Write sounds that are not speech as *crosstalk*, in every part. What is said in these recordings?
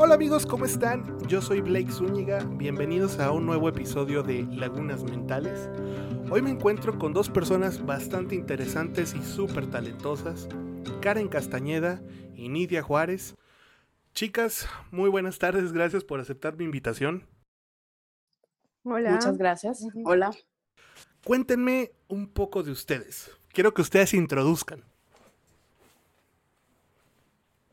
Hola amigos, ¿cómo están? Yo soy Blake Zúñiga, bienvenidos a un nuevo episodio de Lagunas Mentales. Hoy me encuentro con dos personas bastante interesantes y súper talentosas, Karen Castañeda y Nidia Juárez. Chicas, muy buenas tardes, gracias por aceptar mi invitación. Hola. Muchas gracias. Hola. Cuéntenme un poco de ustedes. Quiero que ustedes se introduzcan.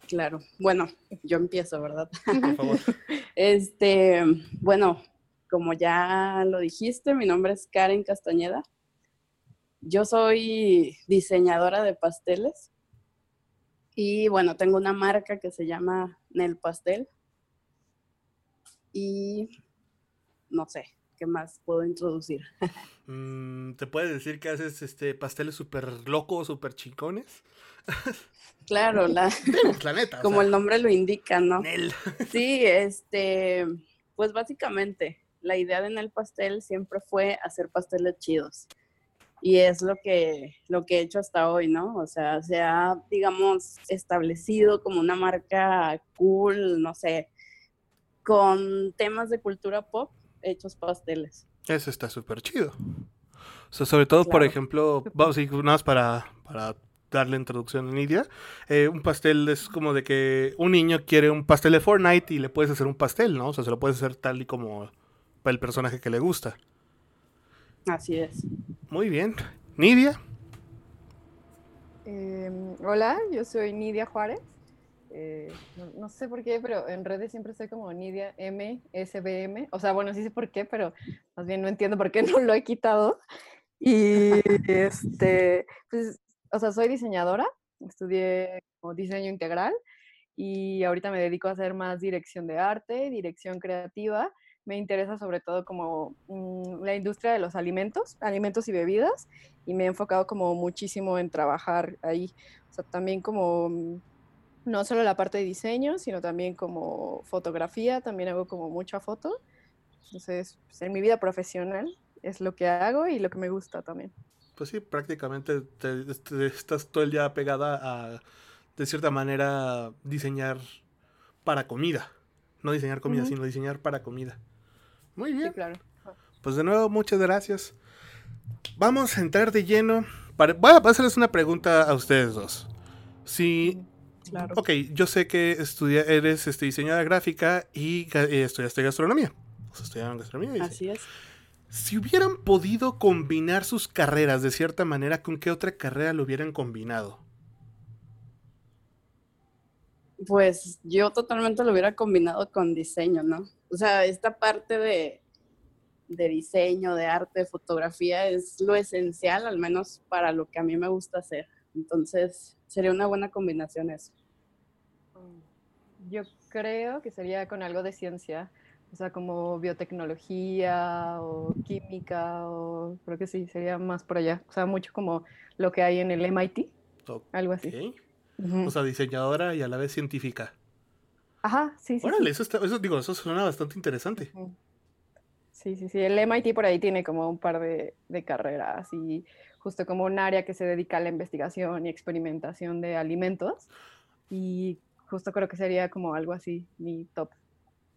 Claro. Bueno, yo empiezo, ¿verdad? Por favor. *laughs* Este, bueno, como ya lo dijiste, mi nombre es Karen Castañeda. Yo soy diseñadora de pasteles y bueno, tengo una marca que se llama Nel Pastel. Y no sé, ¿qué más puedo introducir? Mm, ¿Te puedes decir que haces este pasteles súper locos, súper chicones? *laughs* Claro, la, La neta. o como sea, el nombre lo indica, ¿no? Nel. Sí, este, pues básicamente la idea de Nel Pastel siempre fue hacer pasteles chidos. Y es lo que, lo que he hecho hasta hoy, ¿no? O sea, se ha, digamos, establecido como una marca cool, no sé, con temas de cultura pop hechos pasteles. Eso está súper chido. O sea, sobre todo, por ejemplo, vamos a ir nada más para, para darle introducción a Nidia. eh, un pastel es como de que un niño quiere un pastel de Fortnite y le puedes hacer un pastel, ¿no? O sea, se lo puedes hacer tal y como para el personaje que le gusta. Así es. Muy bien. Nidia. Em, hola, yo soy Nidia Juárez. Eh, no, sé por qué, pero en redes siempre estoy como Nidia M, SBM. O sea, bueno, sí sé por qué, pero más bien no entiendo por qué no lo he quitado. Y este, pues, o sea, soy diseñadora, estudié diseño integral y ahorita me dedico a hacer más dirección de arte, dirección creativa. Me interesa sobre todo como mm, la industria de los alimentos, alimentos y bebidas, y me he enfocado como muchísimo en trabajar ahí. O sea, también como no solo la parte de diseño, sino también como fotografía, también hago como mucha foto. Entonces, pues, en mi vida profesional es lo que hago y lo que me gusta también. Pues sí, prácticamente te- te- estás todo el día pegada a, de cierta manera, diseñar para comida. No diseñar comida, Ujú. sino diseñar para comida. Muy Sí, bien. claro. Pues de nuevo, muchas gracias. Vamos a entrar de lleno. Para... Voy a hacerles una pregunta a ustedes dos. Si, Claro. ok, yo sé que estudia, eres este, diseñadora gráfica y eh, estudiaste gastronomía. O sea, estudiaron gastronomía. Así es. Si hubieran podido combinar sus carreras de cierta manera, ¿con qué otra carrera lo hubieran combinado? Pues yo totalmente lo hubiera combinado con diseño, ¿no? O sea, esta parte de, de diseño, de arte, de fotografía es lo esencial, al menos para lo que a mí me gusta hacer. Entonces, sería una buena combinación eso. Yo creo que sería con algo de ciencia, o sea, como biotecnología o química, o creo que sí, sería más por allá. O sea, mucho como lo que hay en el MIT, algo así. Ok. Ujú. O sea, diseñadora y a la vez científica. Ajá, sí, sí. Órale, sí. eso, está- eso digo, eso suena bastante interesante. Sí, sí, sí. El MIT por ahí tiene como un par de, de carreras y justo como un área que se dedica a la investigación y experimentación de alimentos. Y justo creo que sería como algo así, mi top.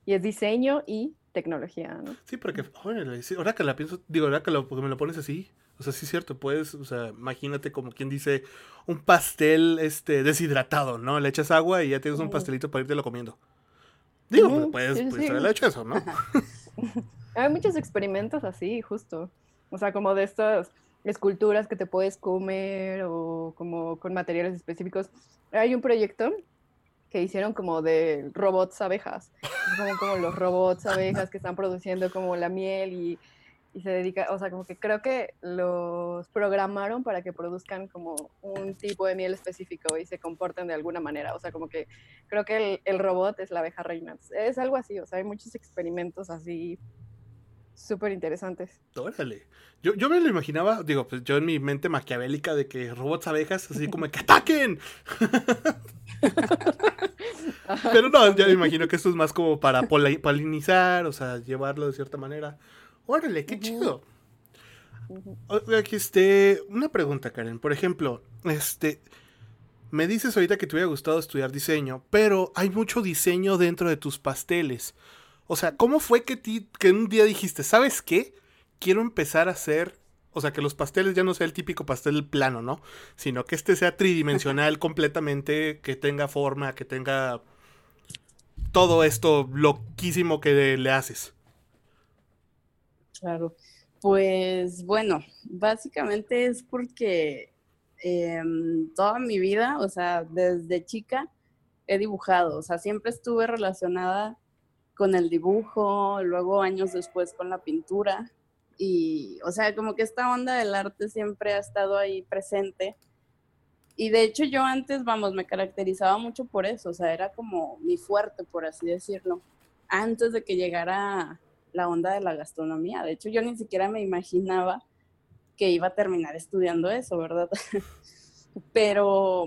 Y es diseño y tecnología, ¿no? Sí, porque órale, sí, ahora que la pienso, digo, ahora que, lo, porque me lo pones así, o sea, sí es cierto, puedes, o sea, imagínate como quien dice un pastel este deshidratado, ¿no? Le echas agua y ya tienes un pastelito para irte comiendo. Digo, Ujú, puedes, sí, sí, puedes hecho eso, ¿no? *laughs* Hay muchos experimentos así, justo. O sea, como de estas esculturas que te puedes comer o como con materiales específicos. Hay un proyecto que hicieron como de robots abejas. Como los robots abejas que están produciendo como la miel y, y se dedica, o sea, como que creo que los programaron para que produzcan como un tipo de miel específico y se comporten de alguna manera. O sea, como que creo que el, el robot es la abeja reina. Es algo así, o sea, hay muchos experimentos así súper interesantes. Órale. Yo, yo me lo imaginaba, digo, pues yo en mi mente maquiavélica de que robots abejas, así como que ataquen. *laughs* *laughs* Pero no, ya me imagino que esto es más como para polinizar, o sea, llevarlo de cierta manera. Órale, qué chido. Aquí este, una pregunta, Karen. Por ejemplo, este, me dices ahorita que te hubiera gustado estudiar diseño, pero hay mucho diseño dentro de tus pasteles. O sea, ¿cómo fue que, ti, que un día dijiste, ¿sabes qué? Quiero empezar a hacer, o sea, que los pasteles ya no sea el típico pastel plano, ¿no? Sino que este sea tridimensional *laughs* completamente, que tenga forma, que tenga todo esto loquísimo que le haces. Claro. Pues bueno, básicamente es porque em, toda mi vida, o sea, desde chica he dibujado, o sea, siempre estuve relacionada con el dibujo, luego años después con la pintura y, o sea, como que esta onda del arte siempre ha estado ahí presente. Y de hecho yo antes, vamos, me caracterizaba mucho por eso, o sea, era como mi fuerte, por así decirlo, antes de que llegara la onda de la gastronomía. De hecho, yo ni siquiera me imaginaba que iba a terminar estudiando eso, ¿verdad? *laughs* Pero,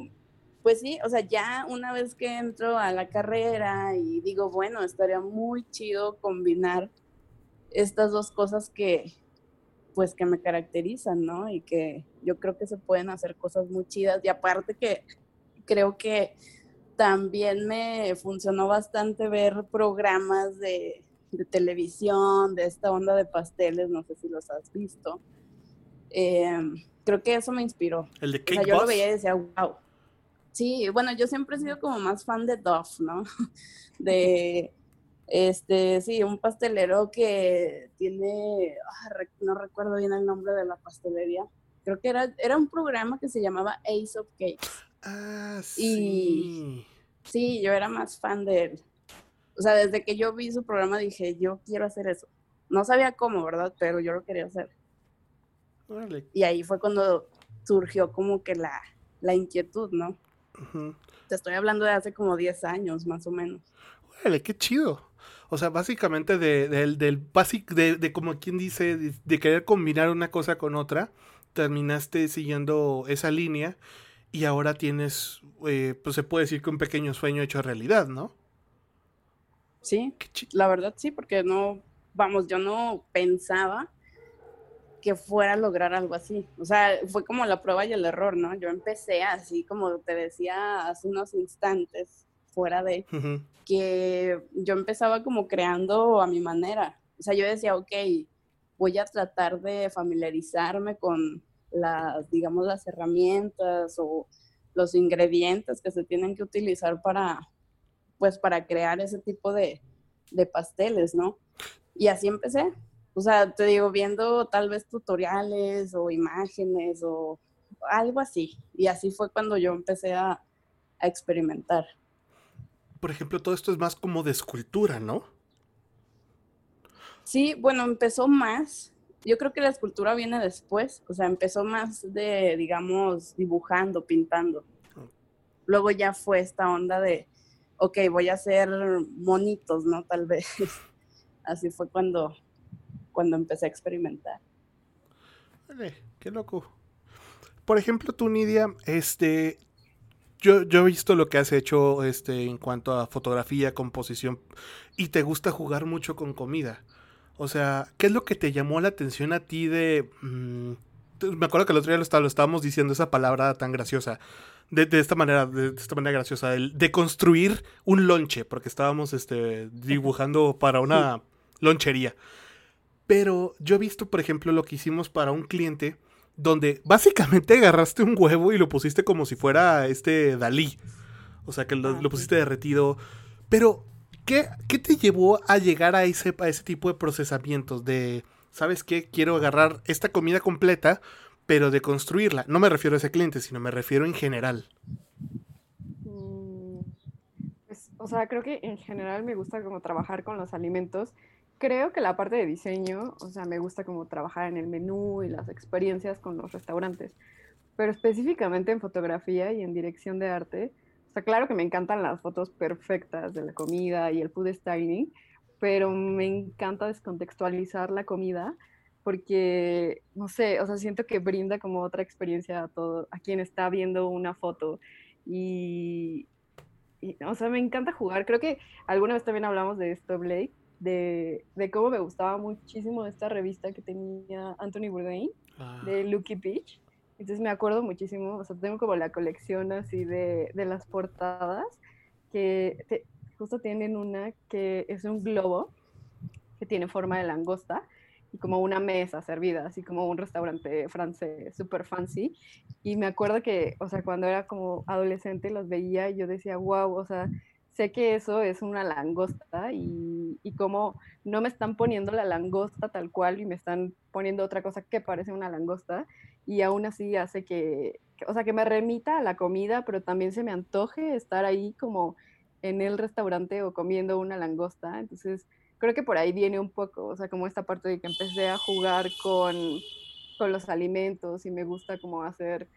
pues sí, o sea, ya una vez que entro a la carrera y digo, bueno, estaría muy chido combinar estas dos cosas que, pues, que me caracterizan, ¿no? Y que yo creo que se pueden hacer cosas muy chidas. Y aparte que creo que también me funcionó bastante ver programas de, de televisión, de esta onda de pasteles, no sé si los has visto. Em, creo que eso me inspiró. El de O sea, yo lo veía y decía, wow. Sí, bueno, yo siempre he sido como más fan de Duff, ¿no? *laughs* De, este, sí, un pastelero que tiene, ah, no recuerdo bien el nombre de la pastelería. Creo que era, era un programa que se llamaba Ace of Cakes. Ah, sí. Y sí, yo era más fan de él o sea, desde que yo vi su programa dije, yo quiero hacer eso. No sabía cómo, ¿verdad? Pero yo lo quería hacer. Y ahí fue cuando surgió como que la, la inquietud, ¿no? Te estoy hablando de hace como 10 años, más o menos. Qué chido. O sea, básicamente de, del, del de, de, como quien dice, de, querer combinar una cosa con otra, terminaste siguiendo esa línea y ahora tienes, eh, pues se puede decir que un pequeño sueño hecho realidad, ¿no? Sí, la verdad sí, porque no, vamos, yo no pensaba que fuera a lograr algo así. O sea, fue como la prueba y el error, ¿no? Yo empecé así, como te decía hace unos instantes, fuera de, que yo empezaba como creando a mi manera. O sea, yo decía, ok, voy a tratar de familiarizarme con las, digamos, las herramientas o los ingredientes que se tienen que utilizar para, pues para crear ese tipo de, pasteles, ¿no? Y así empecé. O sea, te digo, viendo tal vez tutoriales o imágenes o algo así. Y así fue cuando yo empecé a, a experimentar. Por ejemplo, todo esto es más como de escultura, ¿no? Sí, bueno, empezó más. Yo creo que la escultura viene después. O sea, empezó más de, digamos, dibujando, pintando. Luego ya fue esta onda de, ok, voy a hacer monitos, ¿no? Tal vez. *laughs* Así fue cuando, cuando empecé a experimentar. Vale, qué loco. Por ejemplo, tú, Nidia, este, yo, yo, he visto lo que has hecho este, en cuanto a fotografía, composición, y te gusta jugar mucho con comida. O sea, ¿qué es lo que te llamó la atención a ti de... Mm, me acuerdo que el otro día lo, lo estábamos diciendo esa palabra tan graciosa de, esta manera, de, esta manera graciosa, de, construir un lonche, porque estábamos este, dibujando para una lonchería. Pero yo he visto, por ejemplo, lo que hicimos para un cliente, donde básicamente *laughs* agarraste un huevo y lo pusiste como si fuera este Dalí. O sea, que lo, ah, pusiste derretido. Pero, ¿qué, ¿qué, te llevó a llegar a ese, a ese tipo de procesamientos? De, ¿sabes qué? Quiero agarrar esta comida completa, pero de construirla. No me refiero a ese cliente, sino me refiero en general. Mm, pues, o sea, creo que en general me gusta como trabajar con los alimentos. Creo que la parte de diseño, o sea, me gusta como trabajar en el menú y las experiencias con los restaurantes. Pero específicamente en fotografía y en dirección de arte, o sea, claro que me encantan las fotos perfectas de la comida y el food styling, pero me encanta descontextualizar la comida porque, no sé, o sea, siento que brinda como otra experiencia a todo, a quien está viendo una foto. Y, o sea, me encanta jugar. Creo que alguna vez también hablamos de esto, Blake, de, de cómo me gustaba muchísimo esta revista que tenía Anthony Bourdain, de ah. Lucky Beach. Entonces me acuerdo muchísimo, o sea, tengo como la colección así de, de las portadas, que justo tienen una que es un globo que tiene forma de langosta y como una mesa servida, así como un restaurante francés súper fancy. Y me acuerdo que, o sea, cuando era como adolescente los veía y yo decía, wow, o sea, sé que eso es una langosta y, y como no me están poniendo la langosta tal cual y me están poniendo otra cosa que parece una langosta y aún así hace que, o sea, que me remita a la comida, pero también se me antoje estar ahí como en el restaurante o comiendo una langosta. Entonces, creo que por ahí viene un poco, o sea, como esta parte de que empecé a jugar con, con los alimentos y me gusta como hacer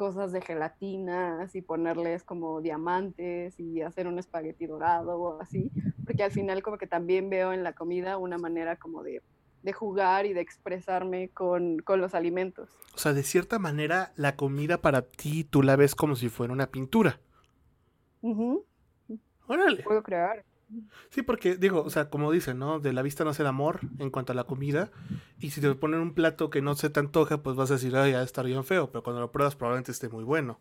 cosas de gelatinas y ponerles como diamantes y hacer un espagueti dorado o así, porque al final como que también veo en la comida una manera como de, de jugar y de expresarme con, con, los alimentos. O sea, de cierta manera la comida para ti tú la ves como si fuera una pintura. Uh Órale. Puedo crear. Sí, porque digo, o sea, como dicen, ¿no? De la vista no hace el amor en cuanto a la comida. Y si te ponen un plato que no se te antoja, pues vas a decir, ay, ya estar bien feo. Pero cuando lo pruebas, probablemente esté muy bueno.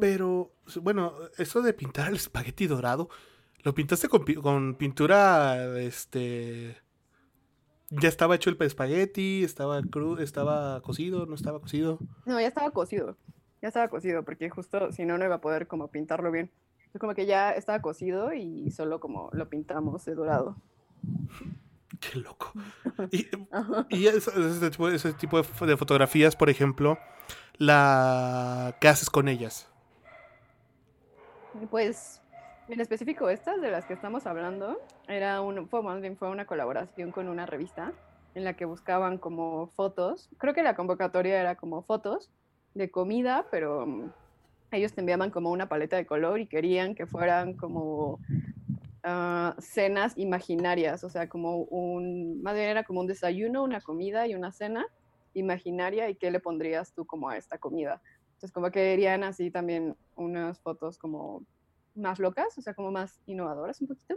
Pero, bueno, eso de pintar el espagueti dorado, ¿lo pintaste con, con, pintura, este... ¿Ya estaba hecho el espagueti? ¿Estaba crudo? ¿Estaba cocido? ¿No estaba cocido? No, ya estaba cocido. Ya estaba cocido, porque justo si no, no iba a poder como pintarlo bien. Como que ya estaba cocido y solo como lo pintamos de dorado. *laughs* Qué loco. *laughs* Y, y ese, tipo, ese, tipo, de fotografías, por ejemplo, la ¿qué haces con ellas? Pues en específico estas de las que estamos hablando, era un, fue, fue una colaboración con una revista en la que buscaban como fotos. Creo que la convocatoria era como fotos de comida, pero ellos te enviaban como una paleta de color y querían que fueran como uh, cenas imaginarias, o sea, como un, más bien era como un desayuno, una comida y una cena imaginaria y qué le pondrías tú como a esta comida. Entonces, como que querían así también unas fotos como más locas, o sea, como más innovadoras un poquito,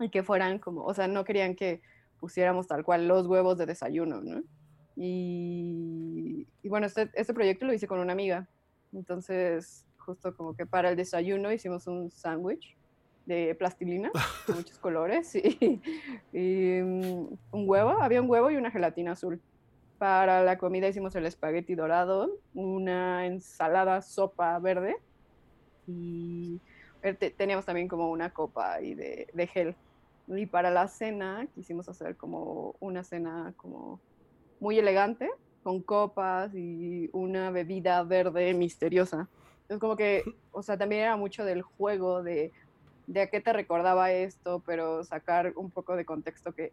y que fueran como, o sea, no querían que pusiéramos tal cual los huevos de desayuno, ¿no? Y, y bueno, este, este proyecto lo hice con una amiga, entonces, justo como que para el desayuno hicimos un sándwich de plastilina, *laughs* de muchos colores, y, *laughs* y um, un huevo, había un huevo y una gelatina azul. Para la comida hicimos el espagueti dorado, una ensalada sopa verde y teníamos también como una copa y de, de gel. Y para la cena quisimos hacer como una cena como muy elegante, con copas y una bebida verde misteriosa. Es como que, *laughs* o sea, también era mucho del juego de, de a qué te recordaba esto, pero sacar un poco de contexto que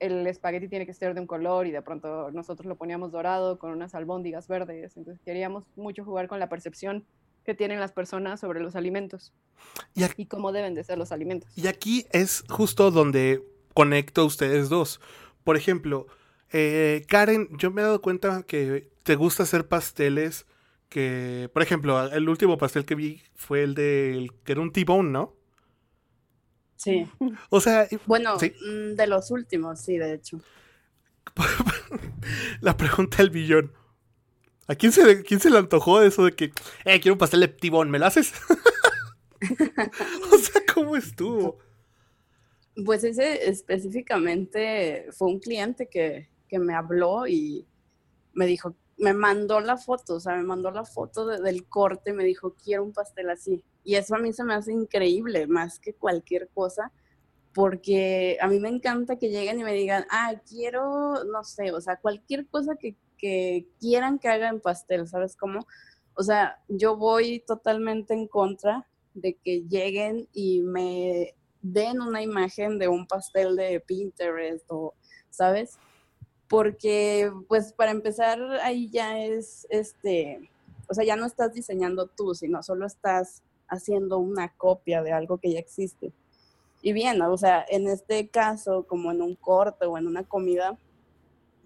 el espagueti tiene que ser de un color y de pronto nosotros lo poníamos dorado con unas albóndigas verdes. Entonces queríamos mucho jugar con la percepción que tienen las personas sobre los alimentos y, aquí, y cómo deben de ser los alimentos. Y aquí es justo donde conecto a ustedes dos. Por ejemplo, eh, Karen, yo me he dado cuenta que te gusta hacer pasteles que, por ejemplo, el último pastel que vi fue el de que era un T-bone, ¿no? Sí. O sea, bueno, ¿sí? Mm, de los últimos, sí, de hecho. *laughs* La pregunta del billón. ¿A quién se, quién se le antojó eso de que, eh, quiero un pastel de T-bone, ¿me lo haces? *laughs* o sea, ¿cómo estuvo? Pues ese específicamente fue un cliente que, que me habló y me dijo, me mandó la foto, o sea, me mandó la foto de, del corte, me dijo, quiero un pastel así. Y eso a mí se me hace increíble, más que cualquier cosa, porque a mí me encanta que lleguen y me digan, ah, quiero, no sé, o sea, cualquier cosa que, que quieran que haga en pastel, ¿sabes cómo? O sea, yo voy totalmente en contra de que lleguen y me den una imagen de un pastel de Pinterest o, ¿sabes? Porque pues para empezar ahí ya es, este, o sea, ya no estás diseñando tú, sino solo estás haciendo una copia de algo que ya existe. Y bien, o sea, en este caso, como en un corte o en una comida,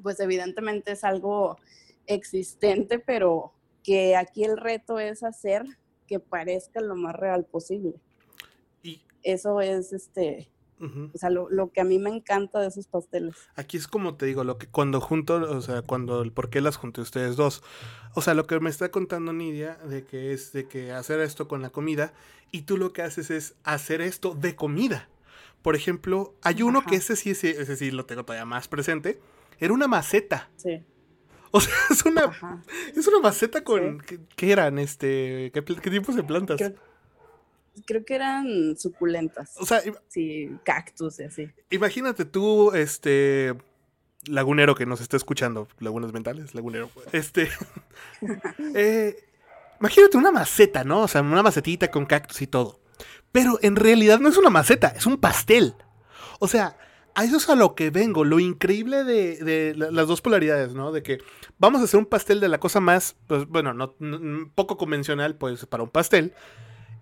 pues evidentemente es algo existente, pero que aquí el reto es hacer que parezca lo más real posible. Y eso es este O sea, lo, lo, que a mí me encanta de esos pasteles. Aquí es como te digo, lo que cuando junto, o sea, cuando el por qué las junté ustedes dos. O sea, lo que me está contando Nidia de que es de que hacer esto con la comida y tú lo que haces es hacer esto de comida. Por ejemplo, hay uno que ese sí, ese, ese sí lo tengo todavía más presente. Era una maceta. Sí. O sea, *laughs* es una, es una maceta con. ¿qué, eran? Este, ¿qué, ¿Qué tipos de plantas? Creo, que eran suculentas. O sea, sí, cactus y así. Imagínate tú, este. Lagunero que nos está escuchando, lagunas mentales, lagunero. Este. *laughs* eh, imagínate una maceta, ¿no? O sea, una macetita con cactus y todo. Pero en realidad no es una maceta, es un pastel. O sea, a eso es a lo que vengo. Lo increíble de, las dos polaridades, ¿no? De que vamos a hacer un pastel de la cosa más, pues bueno, no, poco convencional, pues para un pastel.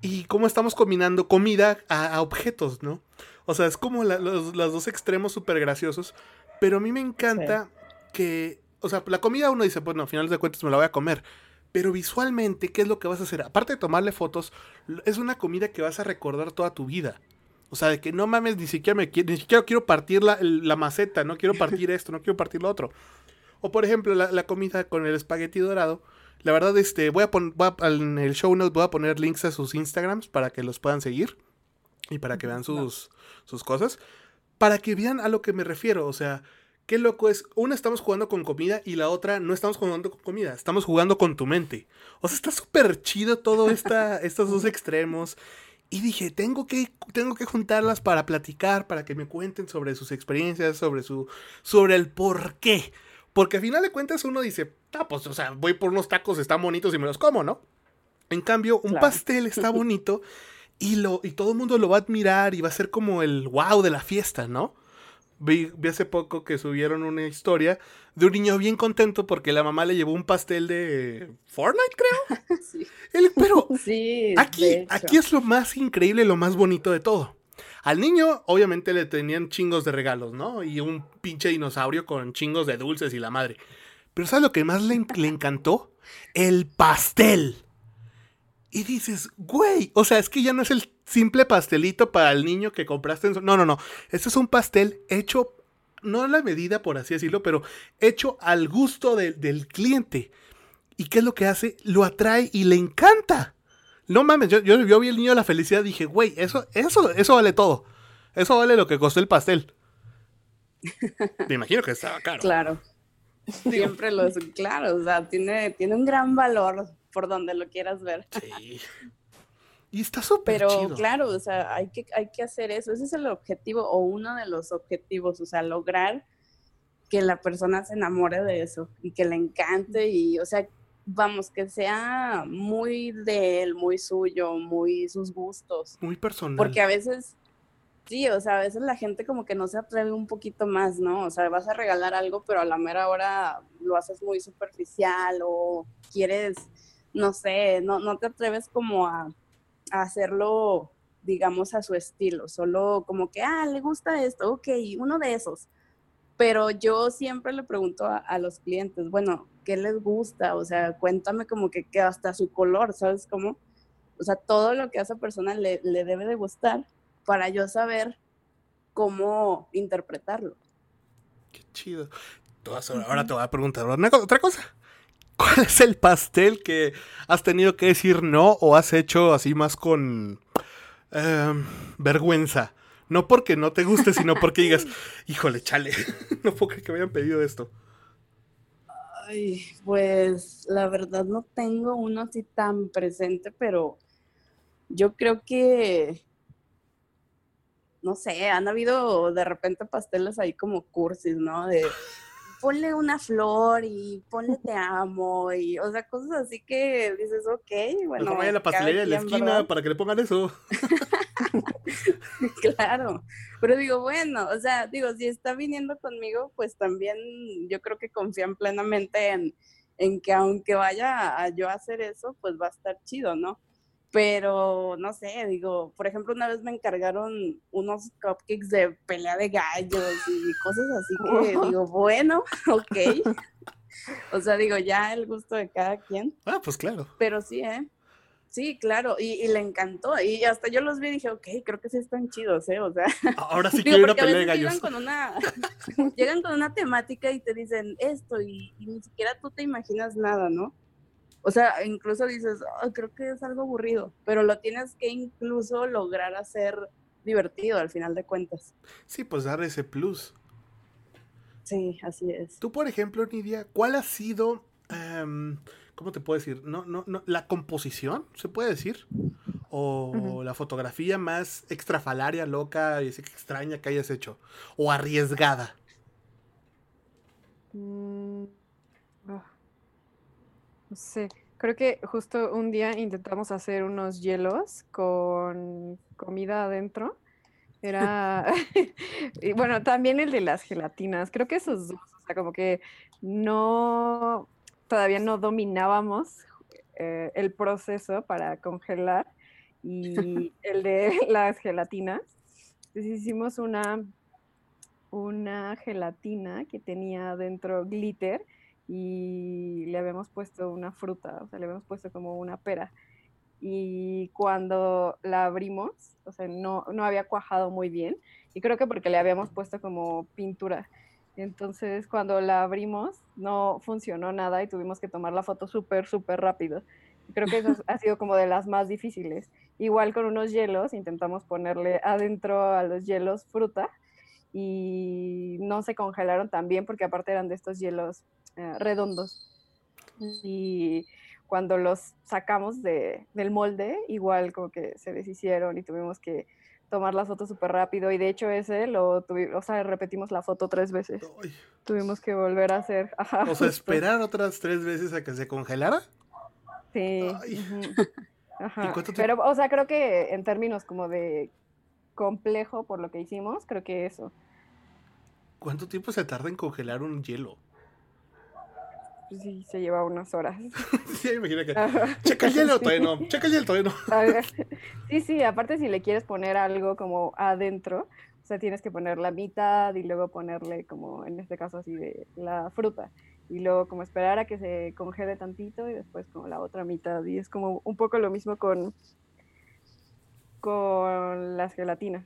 Y cómo estamos combinando comida a, objetos, ¿no? O sea, es como los, dos extremos súper graciosos. Pero a mí me encanta que, o sea, la comida uno dice, bueno, a finales de cuentas me la voy a comer. Pero visualmente, ¿qué es lo que vas a hacer? Aparte de tomarle fotos, es una comida que vas a recordar toda tu vida. O sea, de que no mames, ni siquiera, me, ni siquiera quiero partir la, maceta, no quiero partir *laughs* esto, no quiero partir lo otro. O por ejemplo, la, comida con el espagueti dorado. La verdad, este, voy a poner, en el show notes voy a poner links a sus Instagrams para que los puedan seguir. Y para que vean sus, sus cosas. Para que vean a lo que me refiero. O sea, qué loco es. Una estamos jugando con comida y la otra no estamos jugando con comida. Estamos jugando con tu mente. O sea, está súper chido todo esta, *laughs* estos dos extremos. Y dije, tengo que, tengo que juntarlas para platicar, para que me cuenten sobre sus experiencias, sobre su, sobre el por qué. Porque al final de cuentas uno dice, ah, pues, o sea, voy por unos tacos, están bonitos y me los como, ¿no? En cambio, un pastel está bonito y, lo, y todo el mundo lo va a admirar y va a ser como el wow de la fiesta, ¿no? Vi, hace poco que subieron una historia de un niño bien contento porque la mamá le llevó un pastel de Fortnite, creo. *laughs* Sí. pero sí, aquí, aquí es lo más increíble, lo más bonito de todo. Al niño, obviamente, le tenían chingos de regalos, ¿no? Y un pinche dinosaurio con chingos de dulces y la madre. Pero ¿sabes lo que más le, le encantó? El pastel. Y dices, güey, o sea, es que ya no es el simple pastelito para el niño que compraste en su... No, no, no. Este es un pastel hecho, no a la medida, por así decirlo, pero hecho al gusto del cliente. ¿Y qué es lo que hace? Lo atrae y le encanta. No mames, yo, yo, vi el niño de la felicidad y dije, güey, eso, eso, eso vale todo. Eso vale lo que costó el pastel. Me imagino que estaba caro. Claro. Siempre lo es, claro, o sea, tiene, tiene un gran valor por donde lo quieras ver. Sí. Y está súper Pero claro, o sea, hay que, hay que hacer eso. Ese es el objetivo o uno de los objetivos, o sea, lograr que la persona se enamore de eso y que le encante y, o sea, vamos, que sea muy de él, muy suyo, muy sus gustos. Muy personal. Porque a veces, sí, o sea, a veces la gente como que no se atreve un poquito más, ¿no? O sea, vas a regalar algo, pero a la mera hora lo haces muy superficial o quieres, no sé, no, no te atreves como a hacerlo, digamos, a su estilo, solo como que, ah, le gusta esto, ok, uno de esos. Pero yo siempre le pregunto a, los clientes, bueno, ¿qué les gusta? O sea, cuéntame como que, que, hasta su color, ¿sabes cómo? O sea, todo lo que a esa persona le, le debe de gustar para yo saber cómo interpretarlo. Qué chido. Ahora te voy a preguntar otra cosa. ¿Cuál es el pastel que has tenido que decir no o has hecho así más con em, vergüenza? No porque no te guste, sino porque digas, *laughs* híjole, chale, *laughs* no puedo creer que me hayan pedido esto. Ay, pues la verdad no tengo uno así tan presente, pero yo creo que, no sé, han habido de repente pasteles ahí como cursis, ¿no? De ponle una flor y ponle te amo y, o sea, cosas así que dices, ok, bueno. Vaya a la pastelería de la esquina para que le pongan eso. *laughs* claro, pero digo, bueno, o sea, digo, si está viniendo conmigo, pues también yo creo que confían plenamente en, en que aunque vaya a yo a hacer eso, pues va a estar chido, ¿no? Pero no sé, digo, por ejemplo, una vez me encargaron unos cupcakes de pelea de gallos y cosas así que *laughs* digo, bueno, *laughs* ok. O sea, digo, ya el gusto de cada quien. Ah, pues claro. Pero sí, ¿eh? Sí, claro, y, le encantó. Y hasta yo los vi y dije, ok, creo que sí están chidos, ¿eh? O sea. Ahora sí *laughs* quiero ir a pelear gallos. Llegan con, una, llegan con una temática y te dicen esto, y, ni siquiera tú te imaginas nada, ¿no? O sea, incluso dices, creo que es algo aburrido, pero lo tienes que incluso lograr hacer divertido al final de cuentas. Sí, pues dar ese plus. Sí, así es. Tú, por ejemplo, Nidia, ¿cuál ha sido, em, cómo te puedo decir? No, no, no, la composición, se puede decir, o la fotografía más extrafalaria, loca y extraña que hayas hecho, o arriesgada. Mm, no sé, creo que justo un día intentamos hacer unos hielos con comida adentro era, *laughs* y bueno, también el de las gelatinas, creo que esos dos, o sea, como que no, todavía no dominábamos eh, el proceso para congelar y *laughs* el de las gelatinas. Entonces hicimos una, una gelatina que tenía dentro glitter y le habíamos puesto una fruta, o sea, le habíamos puesto como una pera y cuando la abrimos, o sea, no, no había cuajado muy bien y creo que porque le habíamos puesto como pintura. Entonces, cuando la abrimos, no funcionó nada y tuvimos que tomar la foto súper, súper rápido. Creo que eso ha sido como de las más difíciles. Igual con unos hielos, intentamos ponerle adentro a los hielos fruta y no se congelaron tan bien porque aparte eran de estos hielos eh, redondos. Y cuando los sacamos de, del molde, igual como que se deshicieron y tuvimos que tomar las fotos súper rápido. Y de hecho ese lo tuvimos, o sea, repetimos la foto tres veces. Tuvimos que volver a hacer. *laughs* o sea, esperar otras tres veces a que se congelara. Sí. *laughs* Ajá. Pero, o sea, creo que en términos como de complejo por lo que hicimos, creo que eso. ¿Cuánto tiempo se tarda en congelar un hielo? Pues sí, se lleva unas horas. *laughs* sí, imagina que. Checa el hielo, todavía no. Checa el hielo, todavía no. sí, sí, aparte si le quieres poner algo como adentro, o sea, tienes que poner la mitad y luego ponerle como, en este caso así, de la fruta. Y luego como esperar a que se congele tantito y después como la otra mitad. Y es como un poco lo mismo con, con las gelatinas.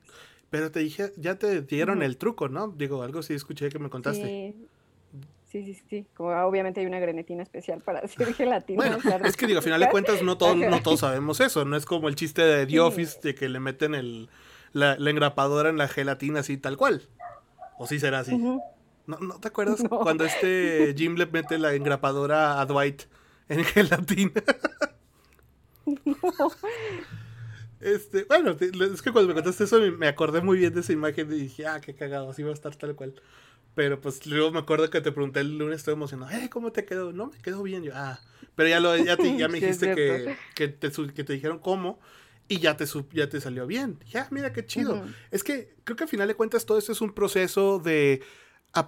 Pero te dije, ya te dieron el truco, ¿no? Digo, algo sí escuché que me contaste. Sí, Sí, sí, sí. Como obviamente hay una grenetina especial para *laughs* hacer gelatina. Bueno, es que digo, al final de cuentas no todos, no todos sabemos eso. No es como el chiste de The Office de que le meten el, la, engrapadora en la gelatina así tal cual. ¿O sí será así? ¿No, ¿No te acuerdas *laughs* cuando este Jim le mete la engrapadora a Dwight en *laughs* gelatina? Este, bueno, es que cuando me contaste eso me acordé muy bien de esa imagen y dije, ah, qué cagado, así va a estar tal cual. Pero pues luego me acuerdo que te pregunté el lunes, estoy emocionado, eh, ¿cómo te quedó? No, me quedó bien. Yo, ah, pero ya, lo, ya, ya me *laughs* dijiste que, que, te, que te dijeron cómo y ya te, ya te salió bien. Ya, ah, mira qué chido. Es que creo que al final de cuentas todo esto es un proceso de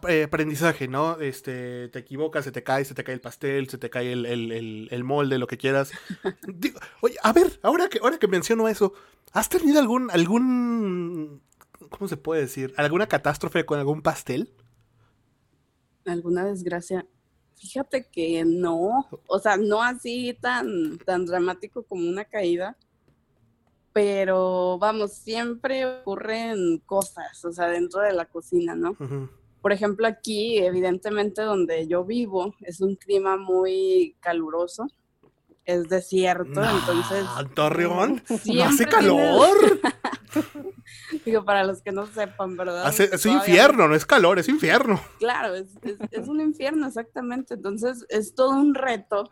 eh, aprendizaje, ¿no? Este, te equivocas, se te cae, se te cae el pastel, se te cae el, el, el, molde, lo que quieras. *laughs* oye, a ver, ahora que, ahora que menciono eso, ¿has tenido algún, algún, ¿cómo se puede decir? ¿Alguna catástrofe con algún pastel? Alguna desgracia. Fíjate que no, o sea, no así tan, tan dramático como una caída, pero vamos, siempre ocurren cosas, o sea, dentro de la cocina, ¿no? Por ejemplo, aquí, evidentemente, donde yo vivo, es un clima muy caluroso, es desierto, entonces... Torreón, *laughs* no hace calor. *laughs* *laughs* Digo, para los que no sepan, ¿verdad? es un infierno, no es calor, es infierno. Claro, es, un infierno, exactamente. Entonces, es todo un reto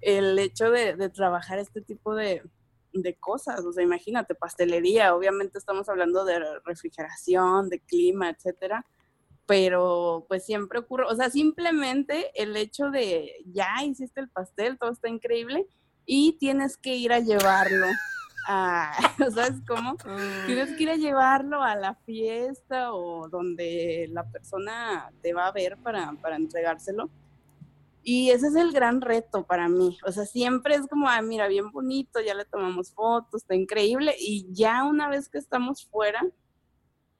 el hecho de, trabajar este tipo de, cosas. O sea, imagínate, pastelería, obviamente estamos hablando de refrigeración, de clima, etcétera. Pero pues siempre ocurre, o sea, simplemente el hecho de ya hiciste el pastel, todo está increíble y tienes que ir a llevarlo *laughs* ¿sabes cómo? Tienes que ir a llevarlo a la fiesta o donde la persona te va a ver para, para entregárselo. Y ese es el gran reto para mí. O sea, siempre es como, ah, mira, bien bonito, ya le tomamos fotos, está increíble. Y ya una vez que estamos fuera,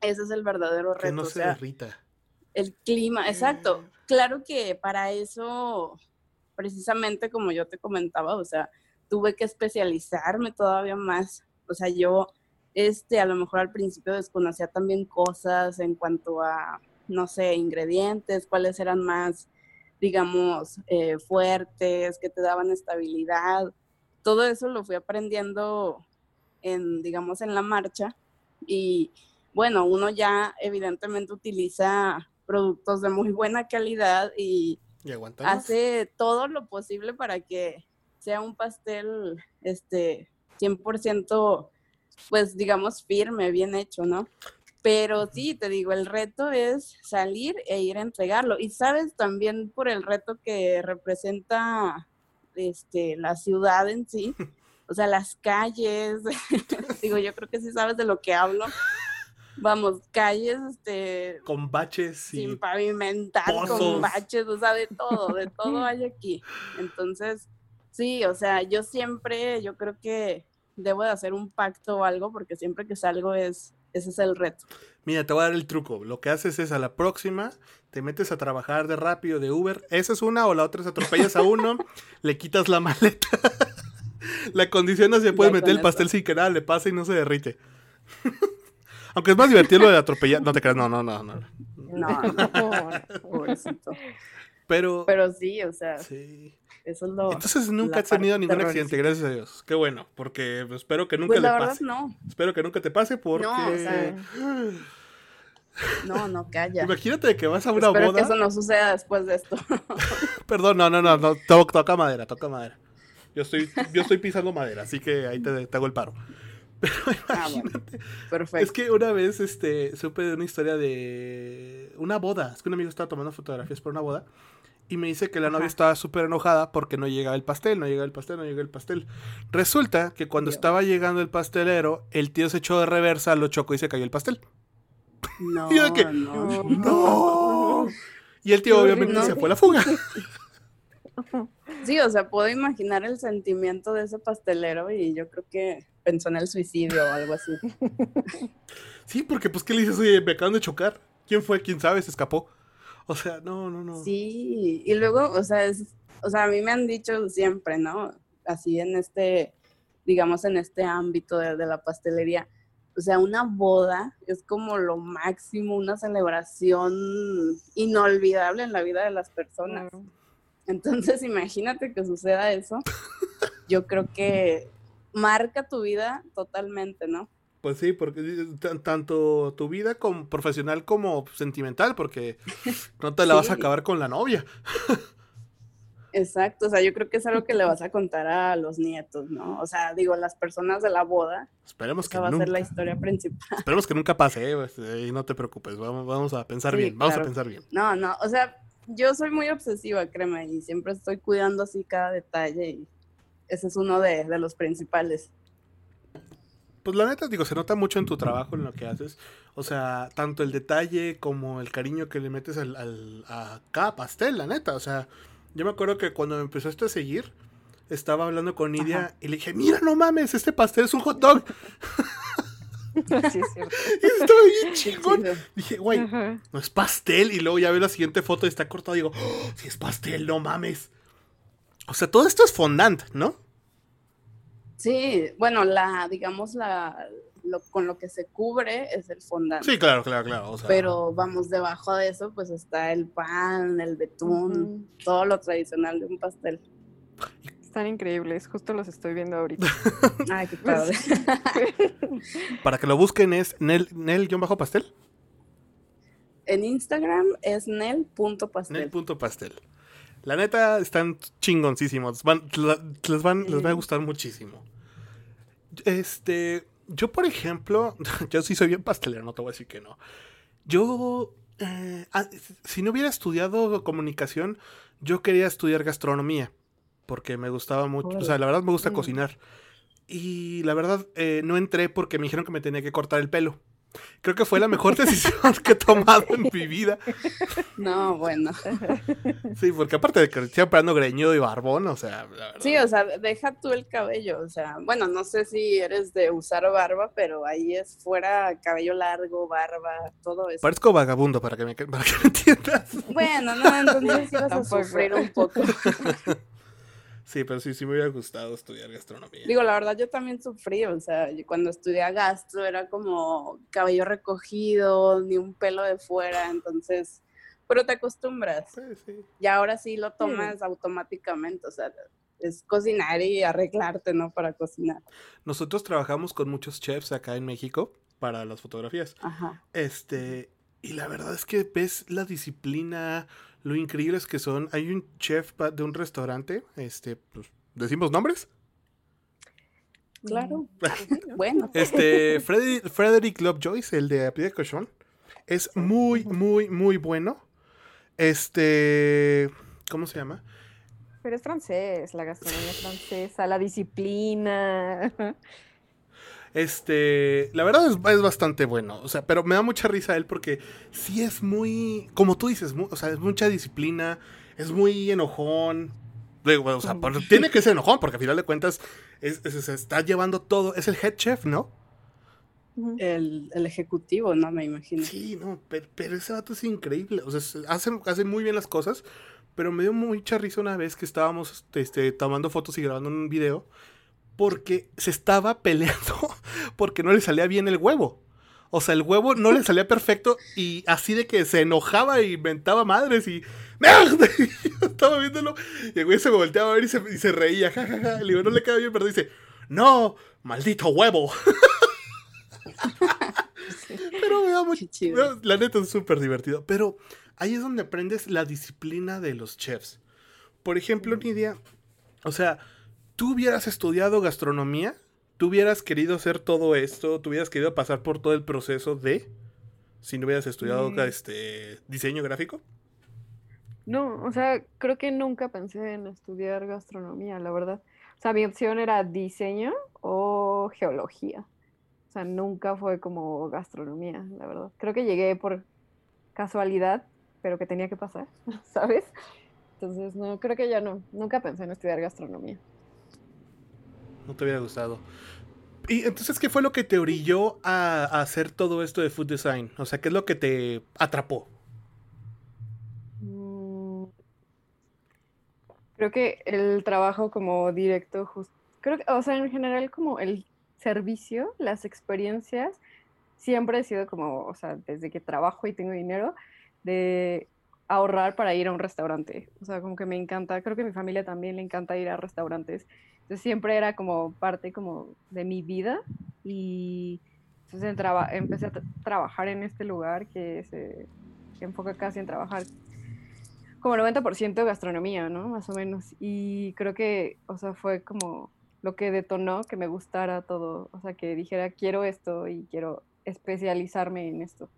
ese es el verdadero reto. Que no se derrita. El clima, exacto. Claro que para eso, precisamente como yo te comentaba, o sea, tuve que especializarme todavía más. O sea, yo, este, a lo mejor al principio desconocía también cosas en cuanto a, no sé, ingredientes, cuáles eran más, digamos, eh, fuertes, que te daban estabilidad. Todo eso lo fui aprendiendo en, digamos, en la marcha. Y bueno, uno ya evidentemente utiliza productos de muy buena calidad y, hace todo lo posible para que sea un pastel este 100% pues digamos firme, bien hecho, ¿no? Pero sí, te digo, el reto es salir e ir a entregarlo. Y sabes también por el reto que representa este, la ciudad en sí, *laughs* o sea, las calles, *laughs* digo, yo creo que sí sabes de lo que hablo. Vamos, calles, este... Con baches Sin pavimentar, con baches, o sea, de todo, de *laughs* todo hay aquí. Entonces, sí, o sea, yo siempre, yo creo que debo de hacer un pacto o algo, porque siempre que salgo es, ese es el reto. Mira, te voy a dar el truco. Lo que haces es a la próxima, te metes a trabajar de rápido, de Uber. Esa es una, o la otra es atropellas a uno, *laughs* le quitas la maleta. *laughs* la condición es que puedes meter el pastel sin que nada le pase y no se derrite. *laughs* Aunque es más divertido lo de atropellar. No te creas, no, no, no, no. No, no, pobrecito. Pero. Pero sí, o sea. Sí. Eso es lo. Entonces nunca has tenido ningún accidente, gracias a Dios. Qué bueno, porque espero que nunca pues le pase. No. Espero que nunca te pase porque. No, o sea, *gasps* no, no, calla. Imagínate que vas a una Espero boda. que eso no suceda después de esto. *laughs* Perdón, no, no, no, no. Toca madera, toca madera. Yo estoy, yo estoy pisando madera, así que ahí te, hago el paro. *laughs* Pero ah, imagínate. perfecto. Es que una vez este, supe de una historia de una boda. Es que un amigo estaba tomando fotografías por una boda. Y me dice que la novia estaba súper enojada porque no llegaba el pastel, no llegaba el pastel, no llegaba el pastel. Resulta que cuando estaba llegando el pastelero, el tío se echó de reversa, lo chocó y se cayó el pastel. No, *laughs* y no, no. Y el tío obviamente se fue a la fuga. *laughs* Sí, o sea, puedo imaginar el sentimiento de ese pastelero y yo creo que pensó en el suicidio o algo así. *laughs* Sí, porque pues, ¿qué le dices? Oye, me acaban de chocar. ¿Quién fue? ¿Quién sabe? Se escapó. O sea, no, no, no. Sí, y luego, o sea, es, o sea, a mí me han dicho siempre, ¿no? Así en este, digamos, en este ámbito de, la pastelería. O sea, una boda es como lo máximo, una celebración inolvidable en la vida de las personas. Entonces, imagínate que suceda eso. Yo creo que marca tu vida totalmente, ¿no? Pues sí, porque tanto tu vida como profesional como sentimental, porque *laughs* no te la vas a acabar con la novia. Exacto, o sea, yo creo que es algo que le vas a contar a los nietos, ¿no? O sea, digo, las personas de la boda. Esperemos que va a ser la historia principal. Esperemos que nunca pase, ¿eh? y no te preocupes, vamos, vamos a pensar bien, vamos a pensar bien. No, no, o sea, yo soy muy obsesiva, créeme, y siempre estoy cuidando así cada detalle y ese es uno de, los principales. Pues la neta, digo, se nota mucho en tu trabajo, en lo que haces. O sea, tanto el detalle como el cariño que le metes al, a cada pastel, la neta. O sea, yo me acuerdo que cuando me empezaste a seguir, estaba hablando con Nidia y le dije, mira, no mames, este pastel es un hot dog. *laughs* Sí, es cierto. *laughs* Estaba bien chingón. Dije, güey, no es pastel. Y luego ya veo la siguiente foto y está cortado. Digo, oh, si es pastel, no mames. O sea, todo esto es fondant, ¿no? Sí, bueno, la, digamos, la, con lo que se cubre es el fondant. Sí, claro, claro, claro. Pero vamos, debajo de eso, pues está el pan, el betún, todo lo tradicional de un pastel. Están increíbles, justo los estoy viendo ahorita. *laughs* Ay, qué padre. *laughs* Para que lo busquen es Nel-pastel. En Instagram es nel.pastel. Nel.pastel. La neta, están chingoncísimos. les, van, les va a gustar muchísimo. Este, yo por ejemplo, *laughs* yo sí soy bien pastelero, no te voy a decir que no. Yo, eh, ah, si no hubiera estudiado comunicación, yo quería estudiar gastronomía porque me gustaba mucho, o sea, la verdad me gusta cocinar. Y la verdad eh, no entré porque me dijeron que me tenía que cortar el pelo. Creo que fue la mejor *laughs* decisión que he tomado en mi vida. No, bueno. Sí, porque aparte de que siempre ando greñudo y barbón, o sea. Sí, o sea, deja tú el cabello. O sea, bueno, no sé si eres de usar barba, pero ahí es fuera cabello largo, barba, todo eso. Parezco vagabundo para que me, para que me entiendas. Bueno, no, entonces sí vas a sufrir un poco. *laughs* Sí, pero sí, sí me hubiera gustado estudiar gastronomía. Digo, la verdad, yo también sufrí, o sea, yo cuando estudié gastro era como cabello recogido, ni un pelo de fuera, entonces, pero te acostumbras. Sí, sí. Y ahora sí lo tomas automáticamente, o sea, es cocinar y arreglarte, ¿no? Para cocinar. Nosotros trabajamos con muchos chefs acá en México para las fotografías. Ajá. Este, y la verdad es que ves la disciplina, lo increíbles que son. Hay un chef de un restaurante, este, pues, ¿decimos nombres? Claro. *laughs* Bueno, Este, Frederick, Frederick Lovejoy, el de Apia Cochon, es muy, muy, muy bueno. Este, ¿cómo se llama? Pero es francés, la gastronomía francesa, la disciplina. Este, la verdad es, es bastante bueno, o sea, pero me da mucha risa él porque sí es muy, como tú dices, o sea, es mucha disciplina, es muy enojón. Digo, o sea, por- tiene que ser enojón porque al final de cuentas es, es- se está llevando todo, es el head chef, ¿no? el, el ejecutivo, ¿no? Me imagino. Sí, no, pero, pero ese vato es increíble, o sea, se- hace, hace muy bien las cosas, pero me dio mucha risa una vez que estábamos este, tomando fotos y grabando un video porque se estaba peleando *laughs* porque no le salía bien el huevo. O sea, el huevo no le salía perfecto y así de que se enojaba y inventaba madres y... ¡Mierda! *laughs* Y yo estaba viéndolo y el güey se me volteaba a ver y se, y se reía. Ja, ja, ja. Le digo, no le queda bien, pero dice, no, maldito huevo. *laughs* pero me da mucho... La neta es súper divertido. Pero ahí es donde aprendes la disciplina de los chefs. Por ejemplo, Nidia, o sea, tú hubieras estudiado gastronomía, tú hubieras querido hacer todo esto, tú hubieras querido pasar por todo el proceso de, si no hubieras estudiado Mm. este diseño gráfico. No, o sea, creo que nunca pensé en estudiar gastronomía, la verdad. O sea, mi opción era diseño o geología. O sea, nunca fue como gastronomía, la verdad. Creo que llegué por casualidad, pero que tenía que pasar, *laughs* ¿sabes? Entonces, no, creo que ya no. Nunca pensé en estudiar gastronomía. No te hubiera gustado. Y entonces, ¿qué fue lo que te orilló a, hacer todo esto de food design? O sea, ¿qué es lo que te atrapó? Mm, Creo que el trabajo como directo, jus- creo que, o sea, en general como el servicio, las experiencias, siempre he sido como, o sea, desde que trabajo y tengo dinero, de ahorrar para ir a un restaurante. O sea, como que me encanta, creo que a mi familia también le encanta ir a restaurantes. Entonces siempre era como parte como de mi vida y entonces en traba- empecé a tra- trabajar en este lugar que se enfoca casi en trabajar como 90% gastronomía, ¿no? Más o menos. Y creo que, o sea, fue como lo que detonó que me gustara todo, o sea, que dijera, quiero esto y quiero especializarme en esto.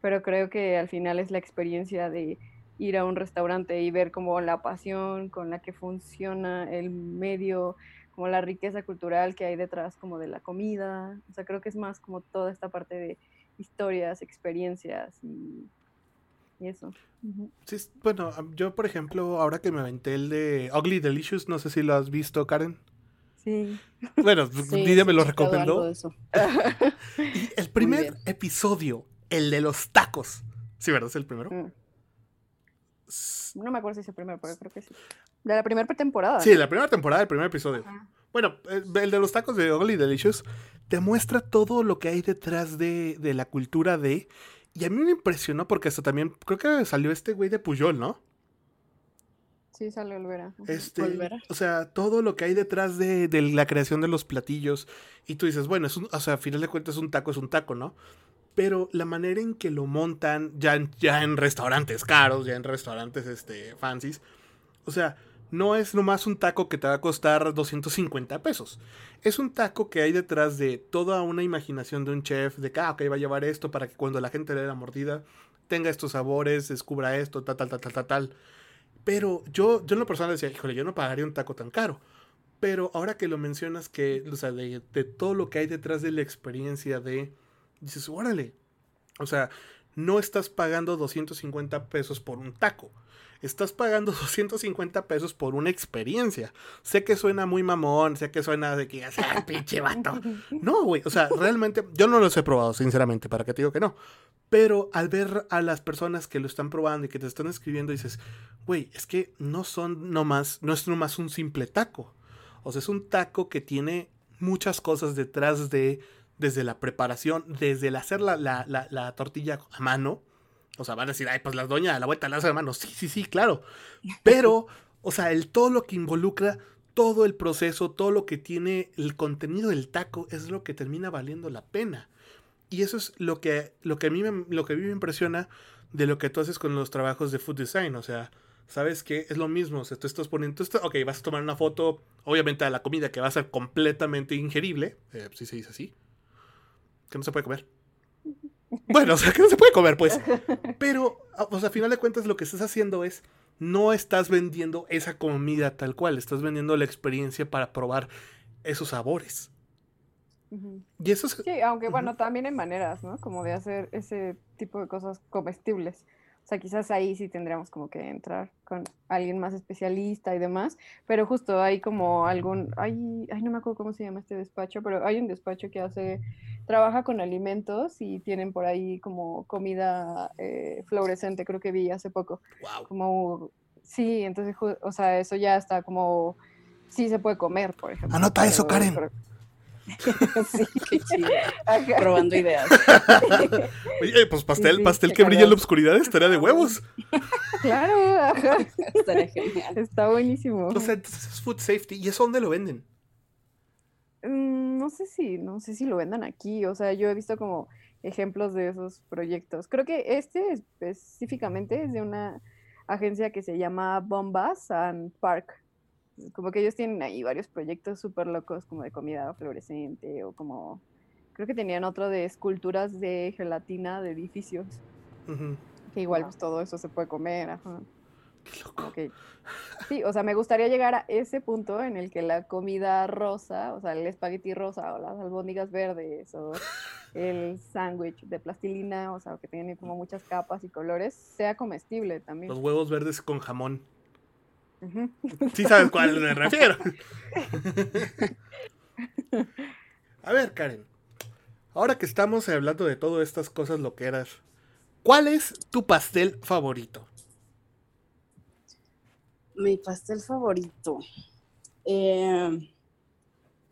Pero creo que al final es la experiencia de ir a un restaurante y ver como la pasión con la que funciona el medio, como la riqueza cultural que hay detrás como de la comida. O sea, creo que es más como toda esta parte de historias, experiencias y, y eso. Sí, bueno, yo, por ejemplo, ahora que me aventé el de Ugly Delicious, no sé si lo has visto, Karen. Sí. Bueno, *laughs* Sí, Nidia me lo recomendó. *laughs* Y el primer episodio, el de los tacos. Sí, ¿verdad? Es el primero. Mm. No me acuerdo si es el primero, pero creo que sí. De la primera temporada. Sí, ¿no? la primera temporada, el primer episodio. Ajá. Bueno, eh, el de los tacos de Ugly Delicious te muestra todo lo que hay detrás de, de la cultura de. Y a mí me impresionó porque hasta también, creo que salió este güey de Puyol, ¿no? Sí, sale Olvera. Este, Olvera. o sea, todo lo que hay detrás de, de la creación de los platillos. Y tú dices, bueno, es un, o sea, a final de cuentas un taco es un taco, ¿no? Pero la manera en que lo montan ya en, ya en restaurantes caros, ya en restaurantes este, fancies, o sea, no es nomás un taco que te va a costar 250 pesos. Es un taco que hay detrás de toda una imaginación de un chef, de que, ah, ok, va a llevar esto para que cuando la gente le dé la mordida tenga estos sabores, descubra esto, tal, tal, tal, tal, tal, tal. Pero yo, yo en lo personal decía, híjole, yo no pagaría un taco tan caro. Pero ahora que lo mencionas, que, o sea, de, de todo lo que hay detrás de la experiencia de, dices, órale. O sea, no estás pagando 250 pesos por un taco. Estás pagando *laughs* 250 pesos por una experiencia. Sé que suena muy mamón, sé que suena de que, sea, pinche vato. *laughs* No, güey, o sea, realmente, yo no los he probado, sinceramente, para que te digo que no. Pero al ver a las personas que lo están probando y que te están escribiendo, dices, güey, es que no son nomás, no es nomás un simple taco. O sea, es un taco que tiene muchas cosas detrás de, desde la preparación, desde el hacer la, la, tortilla a mano. O sea, van a decir, ay, pues la doña la vuelta la hace a mano. Sí, sí, sí, claro. Pero, o sea, el, todo lo que involucra, todo el proceso, todo lo que tiene el contenido del taco es lo que termina valiendo la pena. Y eso es lo que, lo que, a, mí me, lo que a mí me impresiona de lo que tú haces con los trabajos de food design. O sea, ¿sabes qué? Es lo mismo. O sea, tú estás poniendo. Tú ok, vas a tomar una foto, obviamente, de la comida que va a ser completamente ingerible. Eh, si se dice así. Que no se puede comer. Bueno, o sea, que no se puede comer, pues. *laughs* Pero, o sea, a final de cuentas, lo que estás haciendo es. No estás vendiendo esa comida tal cual, estás vendiendo la experiencia para probar esos sabores. Y eso es... Sí, aunque bueno, también hay maneras, ¿no? Como de hacer ese tipo de cosas comestibles. O sea, quizás ahí sí tendríamos como que entrar con alguien más especialista y demás, pero justo hay como algún, hay, ay, no me acuerdo cómo se llama este despacho, pero hay un despacho que hace, trabaja con alimentos y tienen por ahí como comida eh, fluorescente, creo que vi hace poco. Wow. Como, sí, entonces, o sea, eso ya está como, sí se puede comer, por ejemplo. Anota eso, Karen. *laughs* sí, qué chido. Probando ideas. *laughs* Oye, pues pastel, pastel que brilla en la oscuridad estaría de huevos. Claro, ajá. Estaría genial. Está buenísimo. O sea, entonces es food safety. ¿Y eso dónde lo venden? Mm, no sé si, no sé si lo vendan aquí. O sea, yo he visto como ejemplos de esos proyectos. Creo que este específicamente es de una agencia que se llama Bombas and Park como que ellos tienen ahí varios proyectos súper locos como de comida fluorescente o como, creo que tenían otro de esculturas de gelatina de edificios. Que igual pues todo eso se puede comer. Ajá. Qué loco. Sí, o sea, me gustaría llegar a ese punto en el que la comida rosa, o sea, el espagueti rosa o las albóndigas verdes o *laughs* el sándwich de plastilina, o sea, que tiene como muchas capas y colores, sea comestible también. Los huevos verdes con jamón. Sí sabes cuál me refiero. *laughs* A ver, Karen. Ahora que estamos hablando de todas estas cosas lo que eras, ¿cuál es tu pastel favorito? Mi pastel favorito. Eh,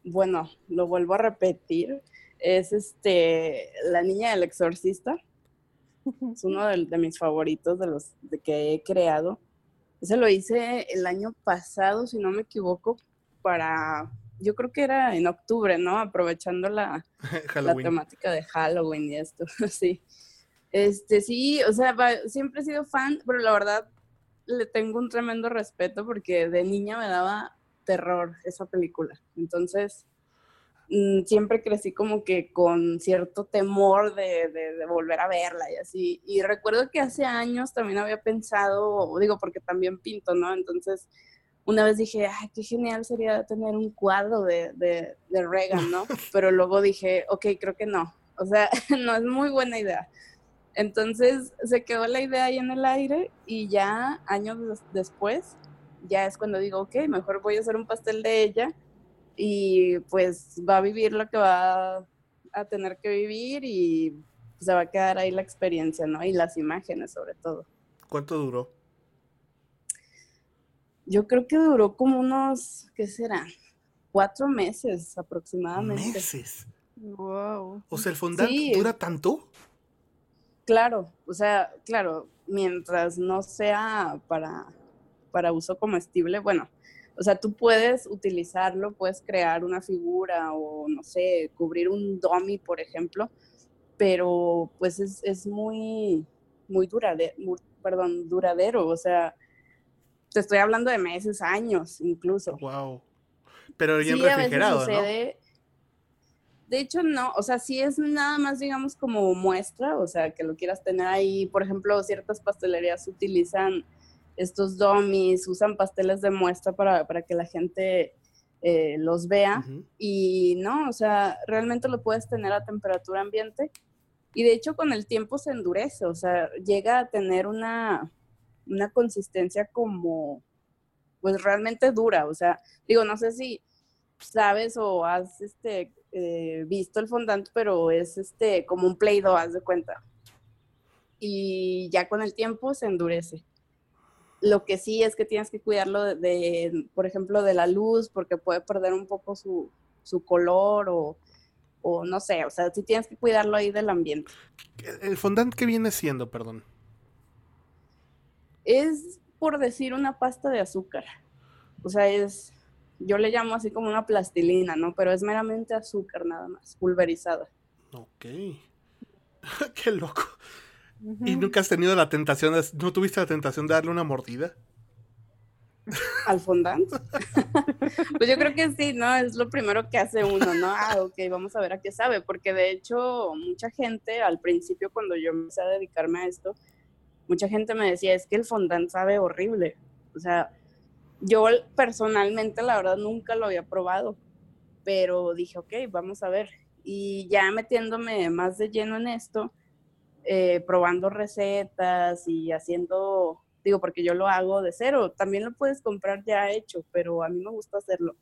bueno, lo vuelvo a repetir. Es este La Niña del Exorcista. Es uno de, de mis favoritos de los de que he creado. Ese lo hice el año pasado, si no me equivoco, para, yo creo que era en octubre, ¿no? Aprovechando la, *laughs* la temática de Halloween y esto, *laughs* sí. Este, sí, o sea, siempre he sido fan, pero la verdad le tengo un tremendo respeto porque de niña me daba terror esa película. Entonces, siempre crecí como que con cierto temor de, de, volver a verla y así. Y recuerdo que hace años también había pensado, digo, porque también pinto, ¿no? Entonces, una vez dije, ay, qué genial sería tener un cuadro de, de, de Reagan, ¿no? *laughs* Pero luego dije, ok, creo que no. O sea, *laughs* no es muy buena idea. Entonces se quedó la idea ahí en el aire y ya años después, ya es cuando digo, ok, mejor voy a hacer un pastel de ella y pues va a vivir lo que va a tener que vivir y se va a quedar ahí la experiencia, ¿no? Y las imágenes sobre todo. ¿Cuánto duró? Yo creo que duró como unos, ¿qué será? Cuatro meses aproximadamente. ¿Meses? Wow. O sea, el fondant dura tanto. Claro, o sea, claro, mientras no sea para, para uso comestible, bueno, o sea, tú puedes utilizarlo, puedes crear una figura o, no sé, cubrir un dummy, por ejemplo, pero pues es, muy, muy duradero, perdón, duradero, o sea, te estoy hablando de meses, años incluso. Wow. Pero bien refrigerado, ¿no? De hecho, no, o sea, sí es nada más, digamos, como muestra, o sea, que lo quieras tener ahí. Por ejemplo, ciertas pastelerías utilizan estos dummies, usan pasteles de muestra para, que la gente eh, los vea. Y no, o sea, realmente lo puedes tener a temperatura ambiente Y de hecho con el tiempo se endurece, o sea, llega a tener una, una consistencia como, pues realmente dura. O sea, digo, no sé si sabes o has este, eh, visto el fondant, pero es este, como un Play-Doh, haz de cuenta. Y ya con el tiempo se endurece. Lo que sí es que tienes que cuidarlo de, por ejemplo, de la luz, porque puede perder un poco su, su color o, o no sé, o sea, sí tienes que cuidarlo ahí del ambiente. ¿El fondant qué viene siendo, perdón? Es, por decir, una pasta de azúcar. O sea, es, yo le llamo así como una plastilina, ¿no? Pero es meramente azúcar nada más, pulverizada. Ok. *laughs* qué loco. ¿Y nunca has tenido la tentación, de, no tuviste la tentación de darle una mordida? al fondant. pues yo creo que sí, ¿no? Es lo primero que hace uno, ¿no? Ah, ok, vamos a ver a qué sabe, porque de hecho mucha gente al principio cuando yo empecé a dedicarme a esto, mucha gente me decía, es que el fondant sabe horrible. O sea, yo personalmente la verdad nunca lo había probado, pero dije, ok, vamos a ver. Y ya metiéndome más de lleno en esto, eh, probando recetas y haciendo digo, porque yo lo hago de cero, también lo puedes comprar ya hecho, pero a mí me gusta hacerlo.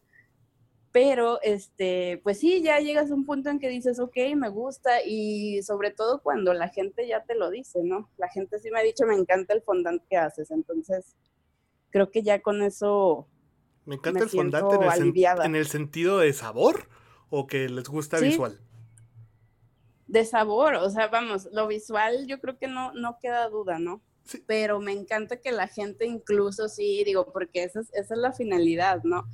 Pero, este, pues sí, ya llegas a un punto en que dices, ok, me gusta, y sobre todo cuando la gente ya te lo dice, ¿no? La gente sí me ha dicho, me encanta el fondant que haces, entonces creo que ya con eso... Me encanta el fondant en el, sentido de sabor o que les gusta visual. De sabor, o sea, vamos, lo visual yo creo que no, no queda duda, ¿no? Pero me encanta que la gente incluso sí, digo, porque esa es, esa es la finalidad, ¿no?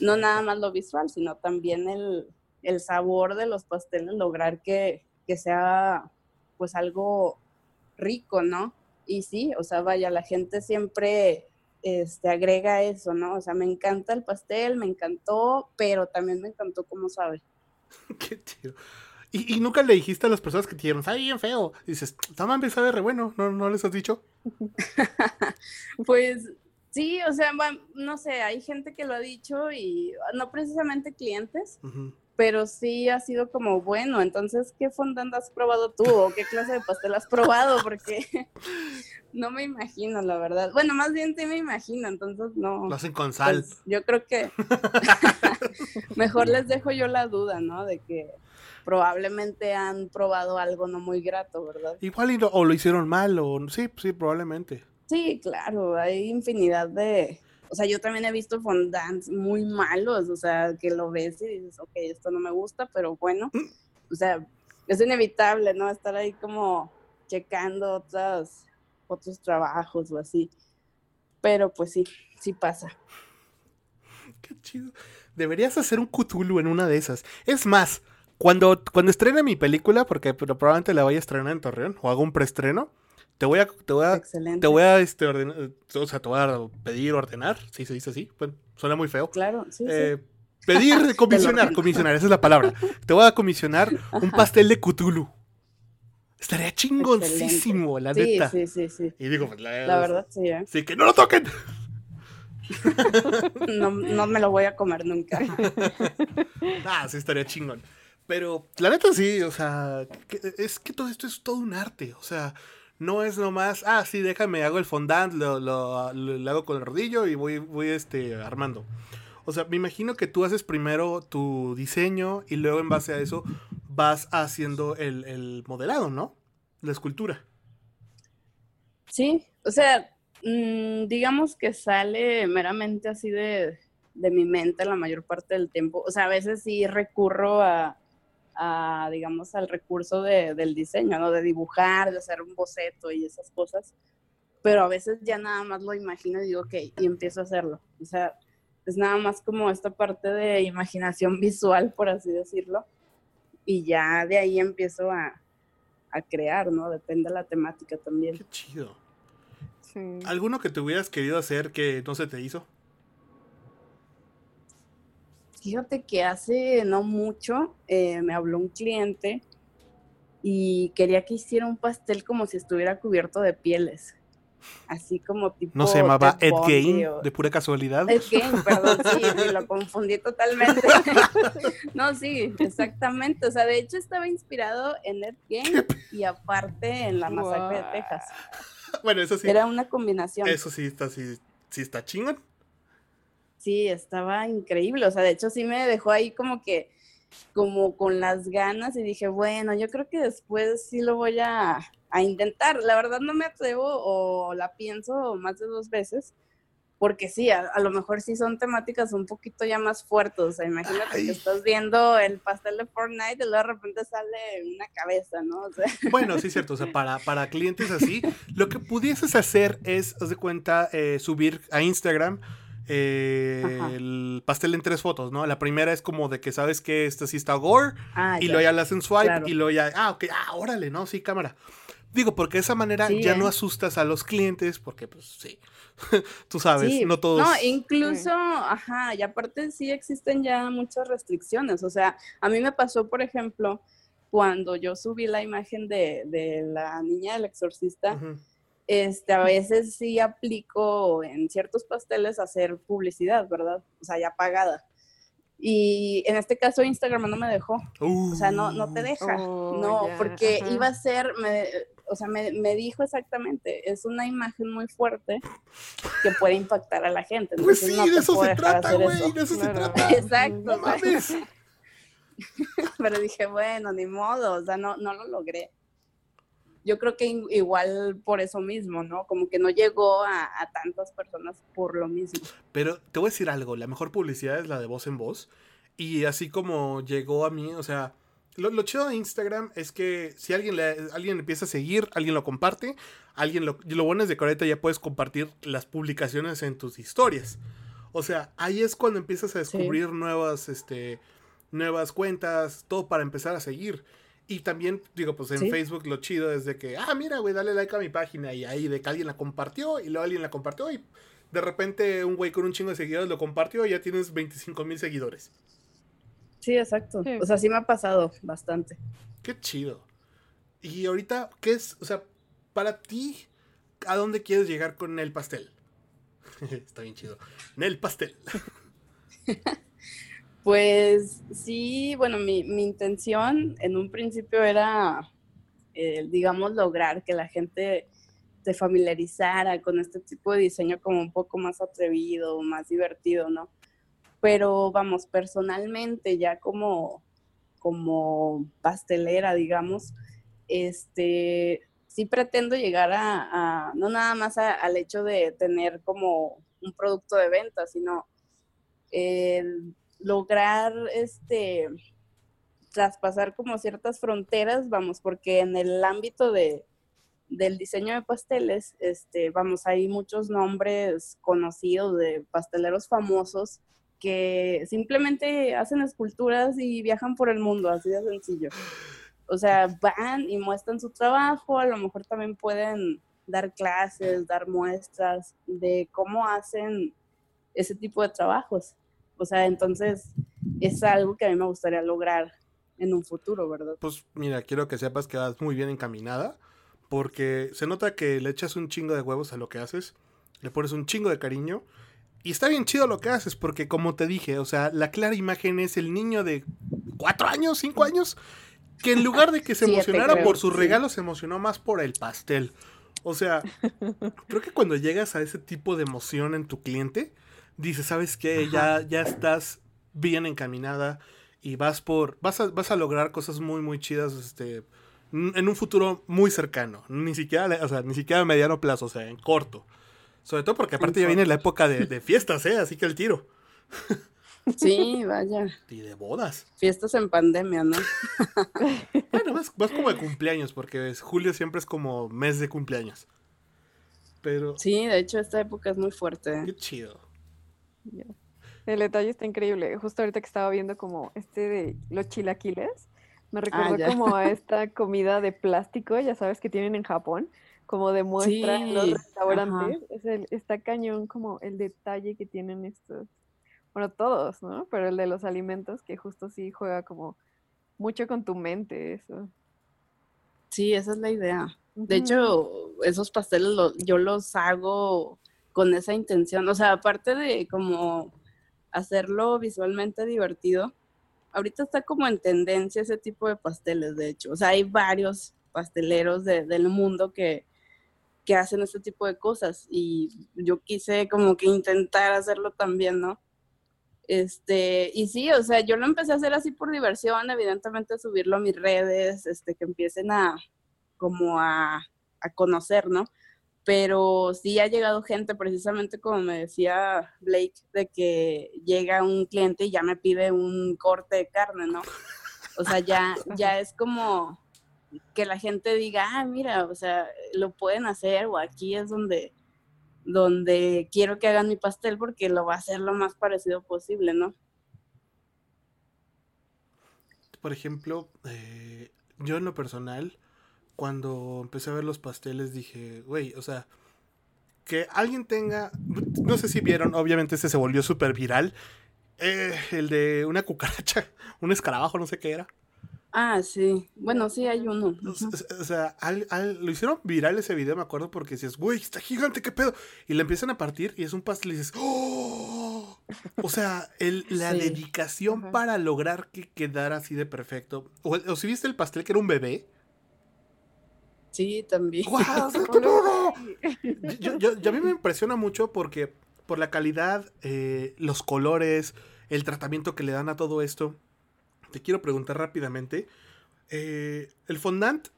No nada más lo visual, sino también el, el sabor de los pasteles, lograr que, que, sea pues algo rico, ¿no? Y sí, o sea, vaya, la gente siempre este, agrega eso, ¿no? O sea, me encanta el pastel, me encantó, pero también me encantó cómo sabe. *laughs* Qué chido. ¿Y, nunca le dijiste a las personas que te dijeron, sabe bien feo? dices, Taman sabe re bueno, ¿no, ¿no les has dicho? *laughs* pues sí, o sea, no sé, hay gente que lo ha dicho y no precisamente clientes, pero sí ha sido como, bueno, entonces, ¿qué fondant has probado tú o qué clase de pastel has probado? Porque *laughs* no me imagino, la verdad. Bueno, más bien sí me imagino, entonces no. Lo hacen con sal. Pues, yo creo que *laughs* mejor les dejo yo la duda, ¿no? De que probablemente han probado algo no muy grato, ¿verdad? Igual o lo hicieron mal, o sí, sí, probablemente. Sí, claro, hay infinidad de... O sea, yo también he visto fondants muy malos, o sea, que lo ves y dices, ok, esto no me gusta, pero bueno, mm. o sea, es inevitable, ¿no? Estar ahí como checando otros, otros trabajos o así. Pero pues sí, sí pasa. Qué chido. Deberías hacer un Cthulhu en una de esas. Es más, cuando, cuando estrene mi película, porque probablemente la vaya a estrenar en Torreón, o hago un preestreno, te voy a, te voy a, te voy a, este, ordenar, o sea, te voy a pedir ordenar, si se dice así, bueno, suena muy feo. Claro, sí, eh, Pedir, *laughs* comisionar, comisionar, esa es la palabra. Te voy a comisionar un pastel de Cthulhu. Estaría chingoncísimo, la neta. Sí, sí, sí. Y digo, pues, la, la verdad, sí. ¿eh? Sí, que no lo toquen. *laughs* no, no me lo voy a comer nunca. *laughs* ah, sí, estaría chingón. Pero la neta sí, o sea, es que todo esto es todo un arte, o sea, no es nomás, ah, sí, déjame, hago el fondant, lo, lo, hago con el rodillo y voy, voy este, armando. O sea, me imagino que tú haces primero tu diseño y luego en base a eso vas haciendo el, modelado, ¿no? La escultura. Sí, o sea, mm, digamos que sale meramente así de, de mi mente la mayor parte del tiempo. O sea, a veces sí recurro a, a, digamos, al recurso de, del diseño, ¿no? De dibujar, de hacer un boceto y esas cosas. Pero a veces ya nada más lo imagino y digo, ok, y empiezo a hacerlo. O sea, es nada más como esta parte de imaginación *laughs* visual, por así decirlo. Y ya de ahí empiezo a, a crear, ¿no? Depende de la temática también. Qué chido. ¿Alguno que te hubieras querido hacer que no se te hizo? Fíjate que hace no mucho eh, me habló un cliente y quería que hiciera un pastel como si estuviera cubierto de pieles. así como tipo. ¿No se llamaba Ed Gein o- de pura casualidad? Ed Gein, perdón, sí, *laughs* sí, lo confundí totalmente. *laughs* no, sí, exactamente. O sea, de hecho estaba inspirado en Ed Gein y aparte en la masacre de. Texas. Bueno, eso sí. Era una combinación. Eso sí está, sí, sí está chingón. Sí, estaba increíble. O sea, de hecho sí me dejó ahí como que, como con las ganas y dije, bueno, yo creo que después sí lo voy a, a intentar. La verdad no me atrevo o la pienso más de dos veces. Porque sí, a, a lo mejor sí son temáticas un poquito ya más fuertes. O sea, imagínate Ay. que estás viendo el pastel de Fortnite y luego de repente sale una cabeza, ¿no? O sea, *laughs* Bueno, sí, es cierto. O sea, para, para clientes así, lo que pudieses hacer es, haz de cuenta, eh, subir a Instagram eh, el pastel en tres fotos, ¿no? La primera es como de que sabes que este sí está gore, ah, y ya. luego ya le hacen swipe, claro. y luego ya, ah, ok, ah, órale, ¿no? Sí, cámara. Digo, porque de esa manera Sí, ya no ¿eh? asustas a los clientes, porque pues sí, *laughs* tú sabes, Sí, no todos... No, incluso, ajá, y aparte sí existen ya muchas restricciones. O sea, a mí me pasó, por ejemplo, cuando yo subí la imagen de, de la niña del exorcista, Ujú. Este, a veces sí aplico en ciertos pasteles hacer publicidad, ¿verdad? O sea, ya pagada. Y en este caso Instagram no me dejó. O sea, no, no te deja. Oh, no, porque iba a ser, me- o sea, me, me dijo exactamente, es una imagen muy fuerte que puede impactar a la gente. Pues sí, no de eso puedo se trata, güey, de eso se trata. Exacto, No mames. *laughs* pero dije, bueno, ni modo, o sea, no, no lo logré. Yo creo que igual por eso mismo, ¿no? Como que no llegó a, a tantas personas por lo mismo. Pero te voy a decir algo, la mejor publicidad es la de voz en voz. Y así como llegó a mí, o sea, lo, lo chido de Instagram es que si alguien le, alguien empieza a seguir, alguien lo comparte, alguien lo, lo bueno es de que ahorita ya puedes compartir las publicaciones en tus historias. O sea, ahí es cuando empiezas a descubrir nuevas, este, nuevas cuentas, todo para empezar a seguir. Y también, digo, pues en Sí. Facebook lo chido es de que, ah, mira, güey, dale like a mi página y ahí de que alguien la compartió y luego alguien la compartió y de repente un güey con un chingo de seguidores lo compartió y ya tienes 25 mil seguidores. Sí, exacto. Sí. O sea, sí me ha pasado bastante. Qué chido. Y ahorita, ¿qué es? O sea, para ti, ¿a dónde quieres llegar con el pastel? *laughs* Está bien chido. El pastel. *laughs* Pues sí, bueno, mi, mi intención en un principio era, eh, digamos, lograr que la gente se familiarizara con este tipo de diseño como un poco más atrevido, más divertido, ¿no? Pero vamos, personalmente, ya como, como pastelera, digamos, este, sí pretendo llegar a, a- no nada más al hecho de tener como un producto de venta, sino lograr este traspasar como ciertas fronteras, vamos, porque en el ámbito de, del diseño de pasteles, este, vamos, hay muchos nombres conocidos de pasteleros famosos que simplemente hacen esculturas y viajan por el mundo, así de sencillo. O sea, van y muestran su trabajo, a lo mejor también pueden dar clases, dar muestras de cómo hacen ese tipo de trabajos. O sea, entonces es algo que a mí me gustaría lograr en un futuro, ¿verdad? Pues mira, quiero que sepas que vas muy bien encaminada. Porque se nota que le echas un chingo de huevos a lo que haces. Le pones un chingo de cariño. Y está bien chido lo que haces. Porque como te dije, o sea, la clara imagen es el niño de cuatro años, cinco años. Que en lugar de que se *laughs* Siete, emocionara creo, por sus sí. regalos, se emocionó más por el pastel. O sea, *laughs* creo que cuando llegas a ese tipo de emoción en tu cliente, dices, ¿sabes qué? Ya, ya estás bien encaminada y vas por. Vas a, vas a lograr cosas muy, muy chidas. Este. En un futuro muy cercano. Ni siquiera, o sea, ni siquiera a mediano plazo, o sea, en corto. Sobre todo porque aparte ya viene la época de, de fiestas, ¿eh? Así que el tiro. Sí, vaya. Y de bodas. Fiestas en pandemia, ¿no? *laughs* Bueno, más, más como de cumpleaños, porque es- julio siempre es como mes de cumpleaños. Pero, Sí, de hecho esta época es muy fuerte. ¿eh? qué chido. El detalle está increíble. Justo ahorita que estaba viendo como este de los chilaquiles, me recordó ya. como a *laughs* esta comida de plástico, ya sabes, que tienen en Japón, como de muestra en los restaurantes. Es el, está cañón como el detalle que tienen estos, bueno, todos, ¿no? Pero el de los alimentos, que justo sí juega como mucho con tu mente, eso. Sí, esa es la idea. De hecho, esos pasteles yo los hago con esa intención. O sea, aparte de como hacerlo visualmente divertido, ahorita está como en tendencia ese tipo de pasteles, de hecho. O sea, hay varios pasteleros del mundo que, que hacen este tipo de cosas y yo quise como que intentar hacerlo también, ¿no? Este, y sí, o sea, yo lo empecé a hacer así por diversión, evidentemente subirlo a mis redes, este, que empiecen a, como a, a conocer, ¿no? Pero sí ha llegado gente, precisamente como me decía Blake, de que llega un cliente y ya me pide un corte de carne, ¿no? O sea, ya, ya es como que la gente diga, ah, mira, o sea, lo pueden hacer o aquí es donde, donde quiero que hagan mi pastel porque lo va a hacer lo más parecido posible, ¿no? Por ejemplo, eh, yo en lo personal, cuando empecé a ver los pasteles dije, güey, o sea, que alguien tenga, no sé si vieron, obviamente ese se volvió súper viral, eh, el de una cucaracha, *laughs* un escarabajo, no sé qué era. Ah, sí. Bueno, sí, hay uno. O sea, lo hicieron viral ese video, me acuerdo, porque decías, güey, está gigante, qué pedo. Y le empiezan a partir y es un pastel y dices, ¡oh! O sea, el, la dedicación para lograr que quedara así de perfecto. O, si viste el pastel que era un bebé. Sí, también. *laughs* yo, yo, a mí me impresiona mucho porque por la calidad, eh, los colores, el tratamiento que le dan a todo esto te quiero preguntar rápidamente. Eh, ¿El fondant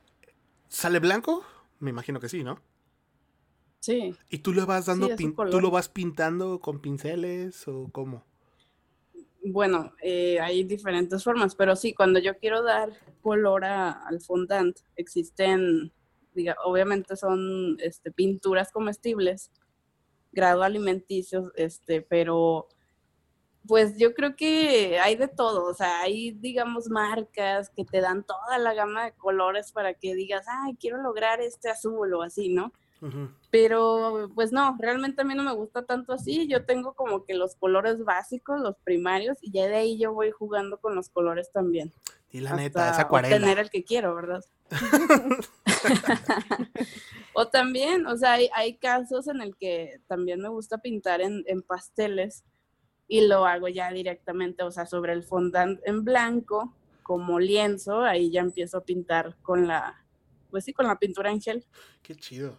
sale blanco? Me imagino que sí, ¿no? Sí. ¿Y tú lo vas dando, tú lo vas pintando con pinceles o cómo? Bueno, eh, hay diferentes formas, pero sí, cuando yo quiero dar color al fondant, existen, diga, obviamente son este, pinturas comestibles, grado alimenticio, este, pero pues yo creo que hay de todo, o sea, hay, digamos, marcas que te dan toda la gama de colores para que digas, ay, quiero lograr este azul o así, ¿no? Pero, pues no, realmente a mí no me gusta tanto así, yo tengo como que los colores básicos, los primarios, y ya de ahí yo voy jugando con los colores también. Y la neta, esa acuarela. Tener el que quiero, ¿verdad? *laughs* *laughs* o también, o sea, hay, hay, casos en el que también me gusta pintar en, en pasteles, y lo hago ya directamente, o sea, sobre el fondant en blanco, como lienzo, ahí ya empiezo a pintar con la, pues sí, con la pintura en gel. Qué chido.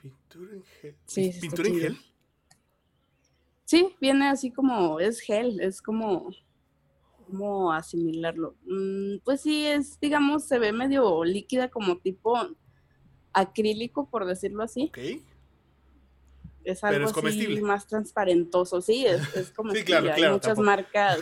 Pintura en gel. Sí, ¿Pintura en gel? Sí, viene así como, es gel, es como, ¿cómo asimilarlo? Mm, pues sí, es, digamos, se ve medio líquida como tipo acrílico, por decirlo así. Ok es algo así más transparentoso, sí, es, es como *laughs* sí, claro, hay muchas marcas.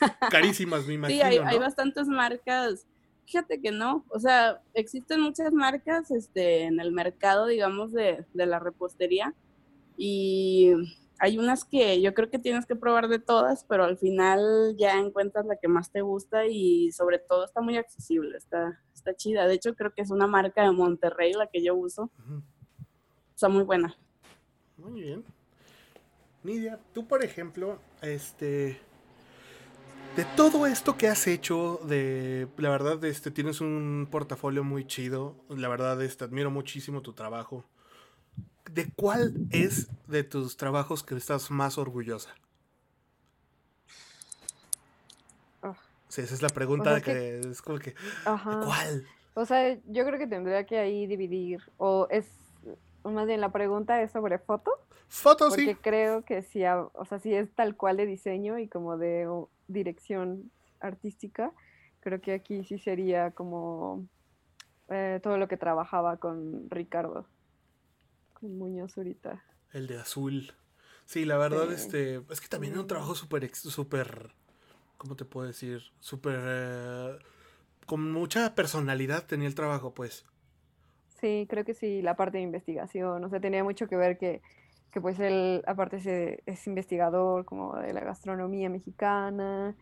*laughs* Carísimas, me imagino. *laughs* Sí, hay, bastantes marcas. Fíjate que no, o sea, existen muchas marcas este, en el mercado, digamos, de, de la repostería y hay unas que yo creo que tienes que probar de todas, pero al final ya encuentras la que más te gusta y sobre todo está muy accesible, está, está chida. De hecho, creo que es una marca de Monterrey la que yo uso. Está muy buena. Muy bien. Nidia, tú por ejemplo, este, de todo esto que has hecho, de, la verdad, este, tienes un portafolio muy chido, la verdad, este, admiro muchísimo tu trabajo. ¿De cuál es de tus trabajos que estás más orgullosa? Ah. Sí, esa es la pregunta que, es como que, ¿cuál? O sea, yo creo que tendría que ahí dividir, o es más bien la pregunta es sobre foto. Foto, sí. Porque creo que si, o sea, si es tal cual de diseño y como de dirección artística, creo que aquí sí sería como eh, todo lo que trabajaba con Ricardo, Muñoz ahorita. El de azul. Sí, la verdad, este, es que también era un trabajo súper, súper, ¿cómo te puedo decir? Súper, eh, con mucha personalidad tenía el trabajo, pues. Sí, creo que sí, la parte de investigación, o sea, tenía mucho que ver que, que pues él aparte es investigador como de la gastronomía mexicana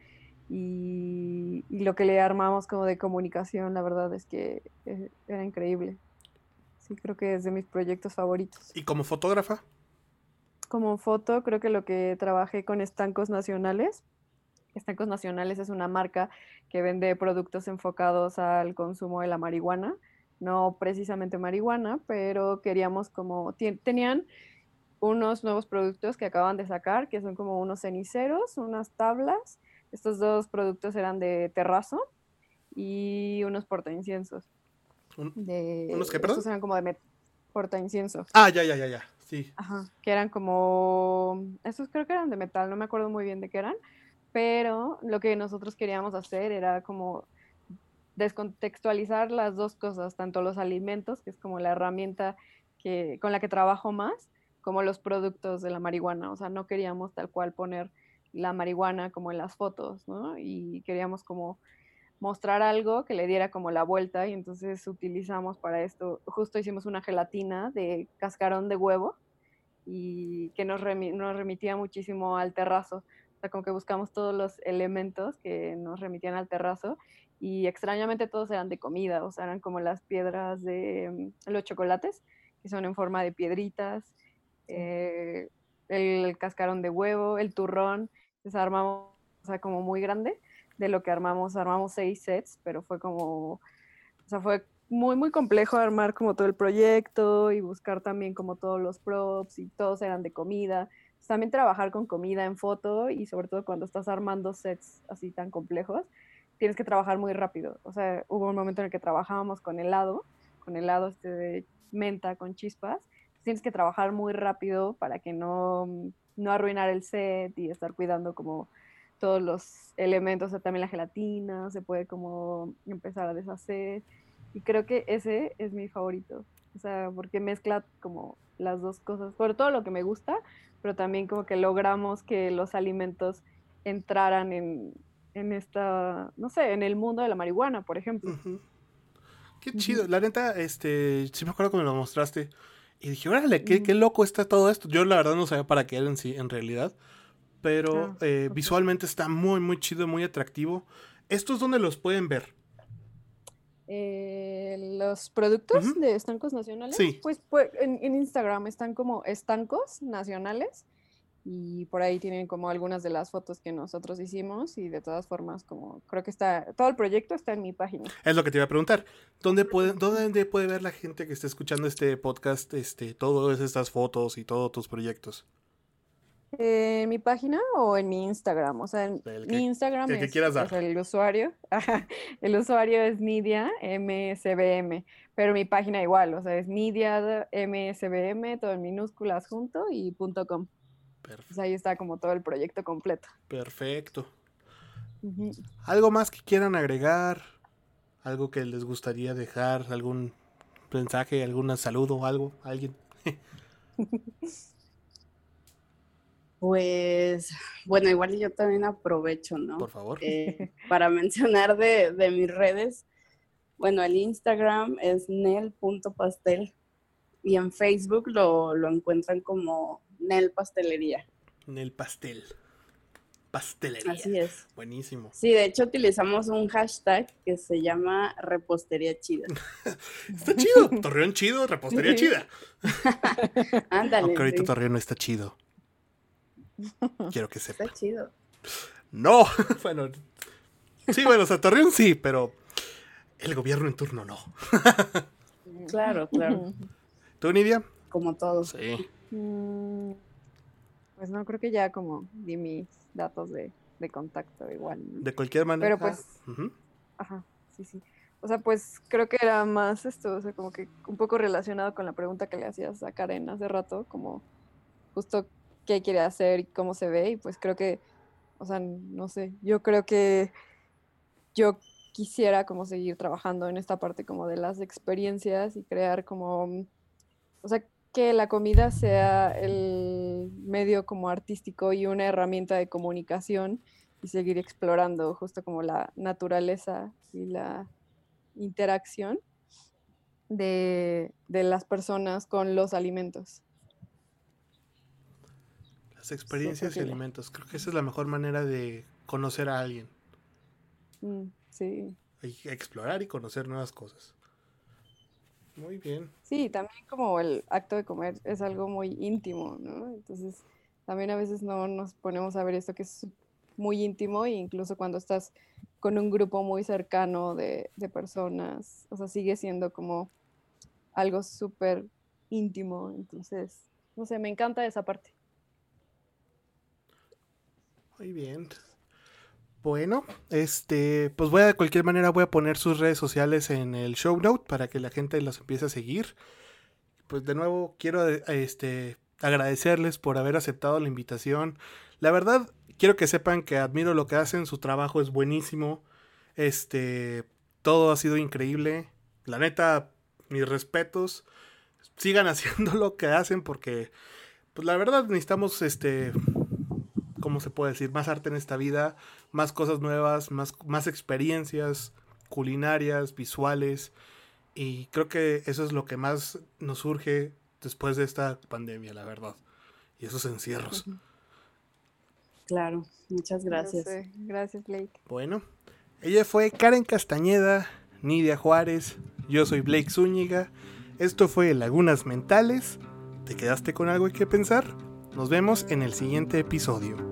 y, lo que le armamos como de comunicación, la verdad es que eh, era increíble. Sí, creo que es de mis proyectos favoritos. ¿Y como fotógrafa? Como foto, creo que lo que trabajé con Estancos Nacionales. Estancos Nacionales es una marca que vende productos enfocados al consumo de la marihuana no precisamente marihuana, pero queríamos como, tenían unos nuevos productos que acaban de sacar, que son como unos ceniceros, unas tablas. Estos dos productos eran de terrazo y unos portainciensos. De, ¿Unos qué, perdón? Estos eran como de portaincienso. Ah, ya, ya, ya, ya. Sí. Ajá. Que eran como. Estos creo que eran de metal, no me acuerdo muy bien de qué eran. Pero lo que nosotros queríamos hacer era como descontextualizar las dos cosas, tanto los alimentos, que es como la herramienta que, con la que trabajo más, como los productos de la marihuana. O sea, no queríamos tal cual poner la marihuana como en las fotos, ¿no? Y queríamos como mostrar algo que le diera como la vuelta y entonces utilizamos para esto, justo hicimos una gelatina de cascarón de huevo y que nos, nos remitía muchísimo al terrazo. O sea, como que buscamos todos los elementos que nos remitían al terrazo y extrañamente todos eran de comida, o sea, eran como las piedras de mm, los chocolates, que son en forma de piedritas, eh, el cascarón de huevo, el turrón, desarmamos, o sea, como muy grande de lo que armamos, armamos seis sets, pero fue como, o sea, fue muy, muy complejo armar como todo el proyecto y buscar también como todos los props y todos eran de comida. también trabajar con comida en foto y sobre todo cuando estás armando sets así tan complejos, tienes que trabajar muy rápido. O sea, hubo un momento en el que trabajábamos con helado, con helado este de menta con chispas, tienes que trabajar muy rápido para que no, no arruinar el set y estar cuidando como todos los elementos, o sea, también la gelatina, se puede como empezar a deshacer. Y creo que ese es mi favorito, o sea, porque mezcla como las dos cosas, sobre todo lo que me gusta, pero también como que logramos que los alimentos entraran en, en esta, no sé, en el mundo de la marihuana, por ejemplo. Qué chido. La neta, este, sí me acuerdo que me lo mostraste. Y dije, órale, qué, qué loco está todo esto. Yo la verdad no sabía para qué era en sí, en realidad. Pero ah, eh, visualmente está muy, muy chido, muy atractivo. ¿Estos dónde los pueden ver? Eh, los productos de estancos nacionales. Sí. Pues, pues en, en, Instagram están como estancos nacionales y por ahí tienen como algunas de las fotos que nosotros hicimos y de todas formas como creo que está todo el proyecto está en mi página. Es lo que te iba a preguntar. ¿Dónde puede dónde puede ver la gente que está escuchando este podcast este todas estas fotos y todos tus proyectos? ¿En mi página o en mi Instagram? O sea, en mi Instagram es, el usuario. *laughs* el usuario es Nidia MSBM, pero mi página igual, o sea, es Nidia MSBM, todo en minúsculas junto y punto .com. Pues ahí está como todo el proyecto completo. Perfecto. ¿Algo más que quieran agregar? ¿Algo que les gustaría dejar? ¿Algún mensaje, algún saludo, algo? ¿Alguien? *laughs* Pues, bueno, igual yo también aprovecho, ¿no? Por favor. Eh, *laughs* para mencionar de, de, mis redes. Bueno, el Instagram es nel.pastel y en Facebook lo, lo encuentran como Nel Pastelería. Nel Pastel. Pastelería. Así es. Buenísimo. Sí, de hecho utilizamos un hashtag que se llama repostería chida. *laughs* está chido. Torreón chido, repostería chida. *laughs* Ándale. Aunque ahorita Torreón no está chido. Quiero que sepa. Está chido. No, *laughs* bueno. Sí, bueno, Torreón sí, pero el gobierno en turno no. *laughs* claro, claro. ¿Tú, Nidia? Como todos. Sí. Mm, pues no, creo que ya como di mis datos de, contacto igual. De cualquier manera. Pero pues, ajá, sí, sí. O sea, pues creo que era más esto, o sea, como que un poco relacionado con la pregunta que le hacías a Karen hace rato, como justo qué quiere hacer y cómo se ve, y pues creo que, o sea, no sé, yo creo que yo quisiera como seguir trabajando en esta parte como de las experiencias y crear como, o sea, que la comida sea el medio como artístico y una herramienta de comunicación y seguir explorando justo como la naturaleza y la interacción de, las personas con los alimentos. Las experiencias y alimentos. Creo que esa es la mejor manera de conocer a alguien. Mm, sí. Explorar y conocer nuevas cosas. Muy bien. Sí, también como el acto de comer es algo muy íntimo, ¿no? Entonces, también a veces no nos ponemos a ver esto que es muy íntimo e incluso cuando estás con un grupo muy cercano de, de personas, o sea, sigue siendo como algo súper íntimo. Entonces, no sé, me encanta esa parte. Muy bien. Bueno, este, pues voy a de cualquier manera voy a poner sus redes sociales en el show note para que la gente las empiece a seguir. Pues de nuevo quiero este agradecerles por haber aceptado la invitación. La verdad, quiero que sepan que admiro lo que hacen, su trabajo es buenísimo. Este, todo ha sido increíble. La neta, mis respetos. Sigan *laughs* haciendo lo que hacen porque pues la verdad necesitamos este ¿cómo se puede decir? Más arte en esta vida, más cosas nuevas, más, más experiencias culinarias, visuales. Y creo que eso es lo que más nos surge después de esta pandemia, la verdad. Y esos encierros. Claro, muchas gracias. Gracias, Blake. Bueno, ella fue Karen Castañeda, Nidia Juárez, yo soy Blake Zúñiga. Esto fue Lagunas Mentales. ¿Te quedaste con algo que pensar? Nos vemos en el siguiente episodio.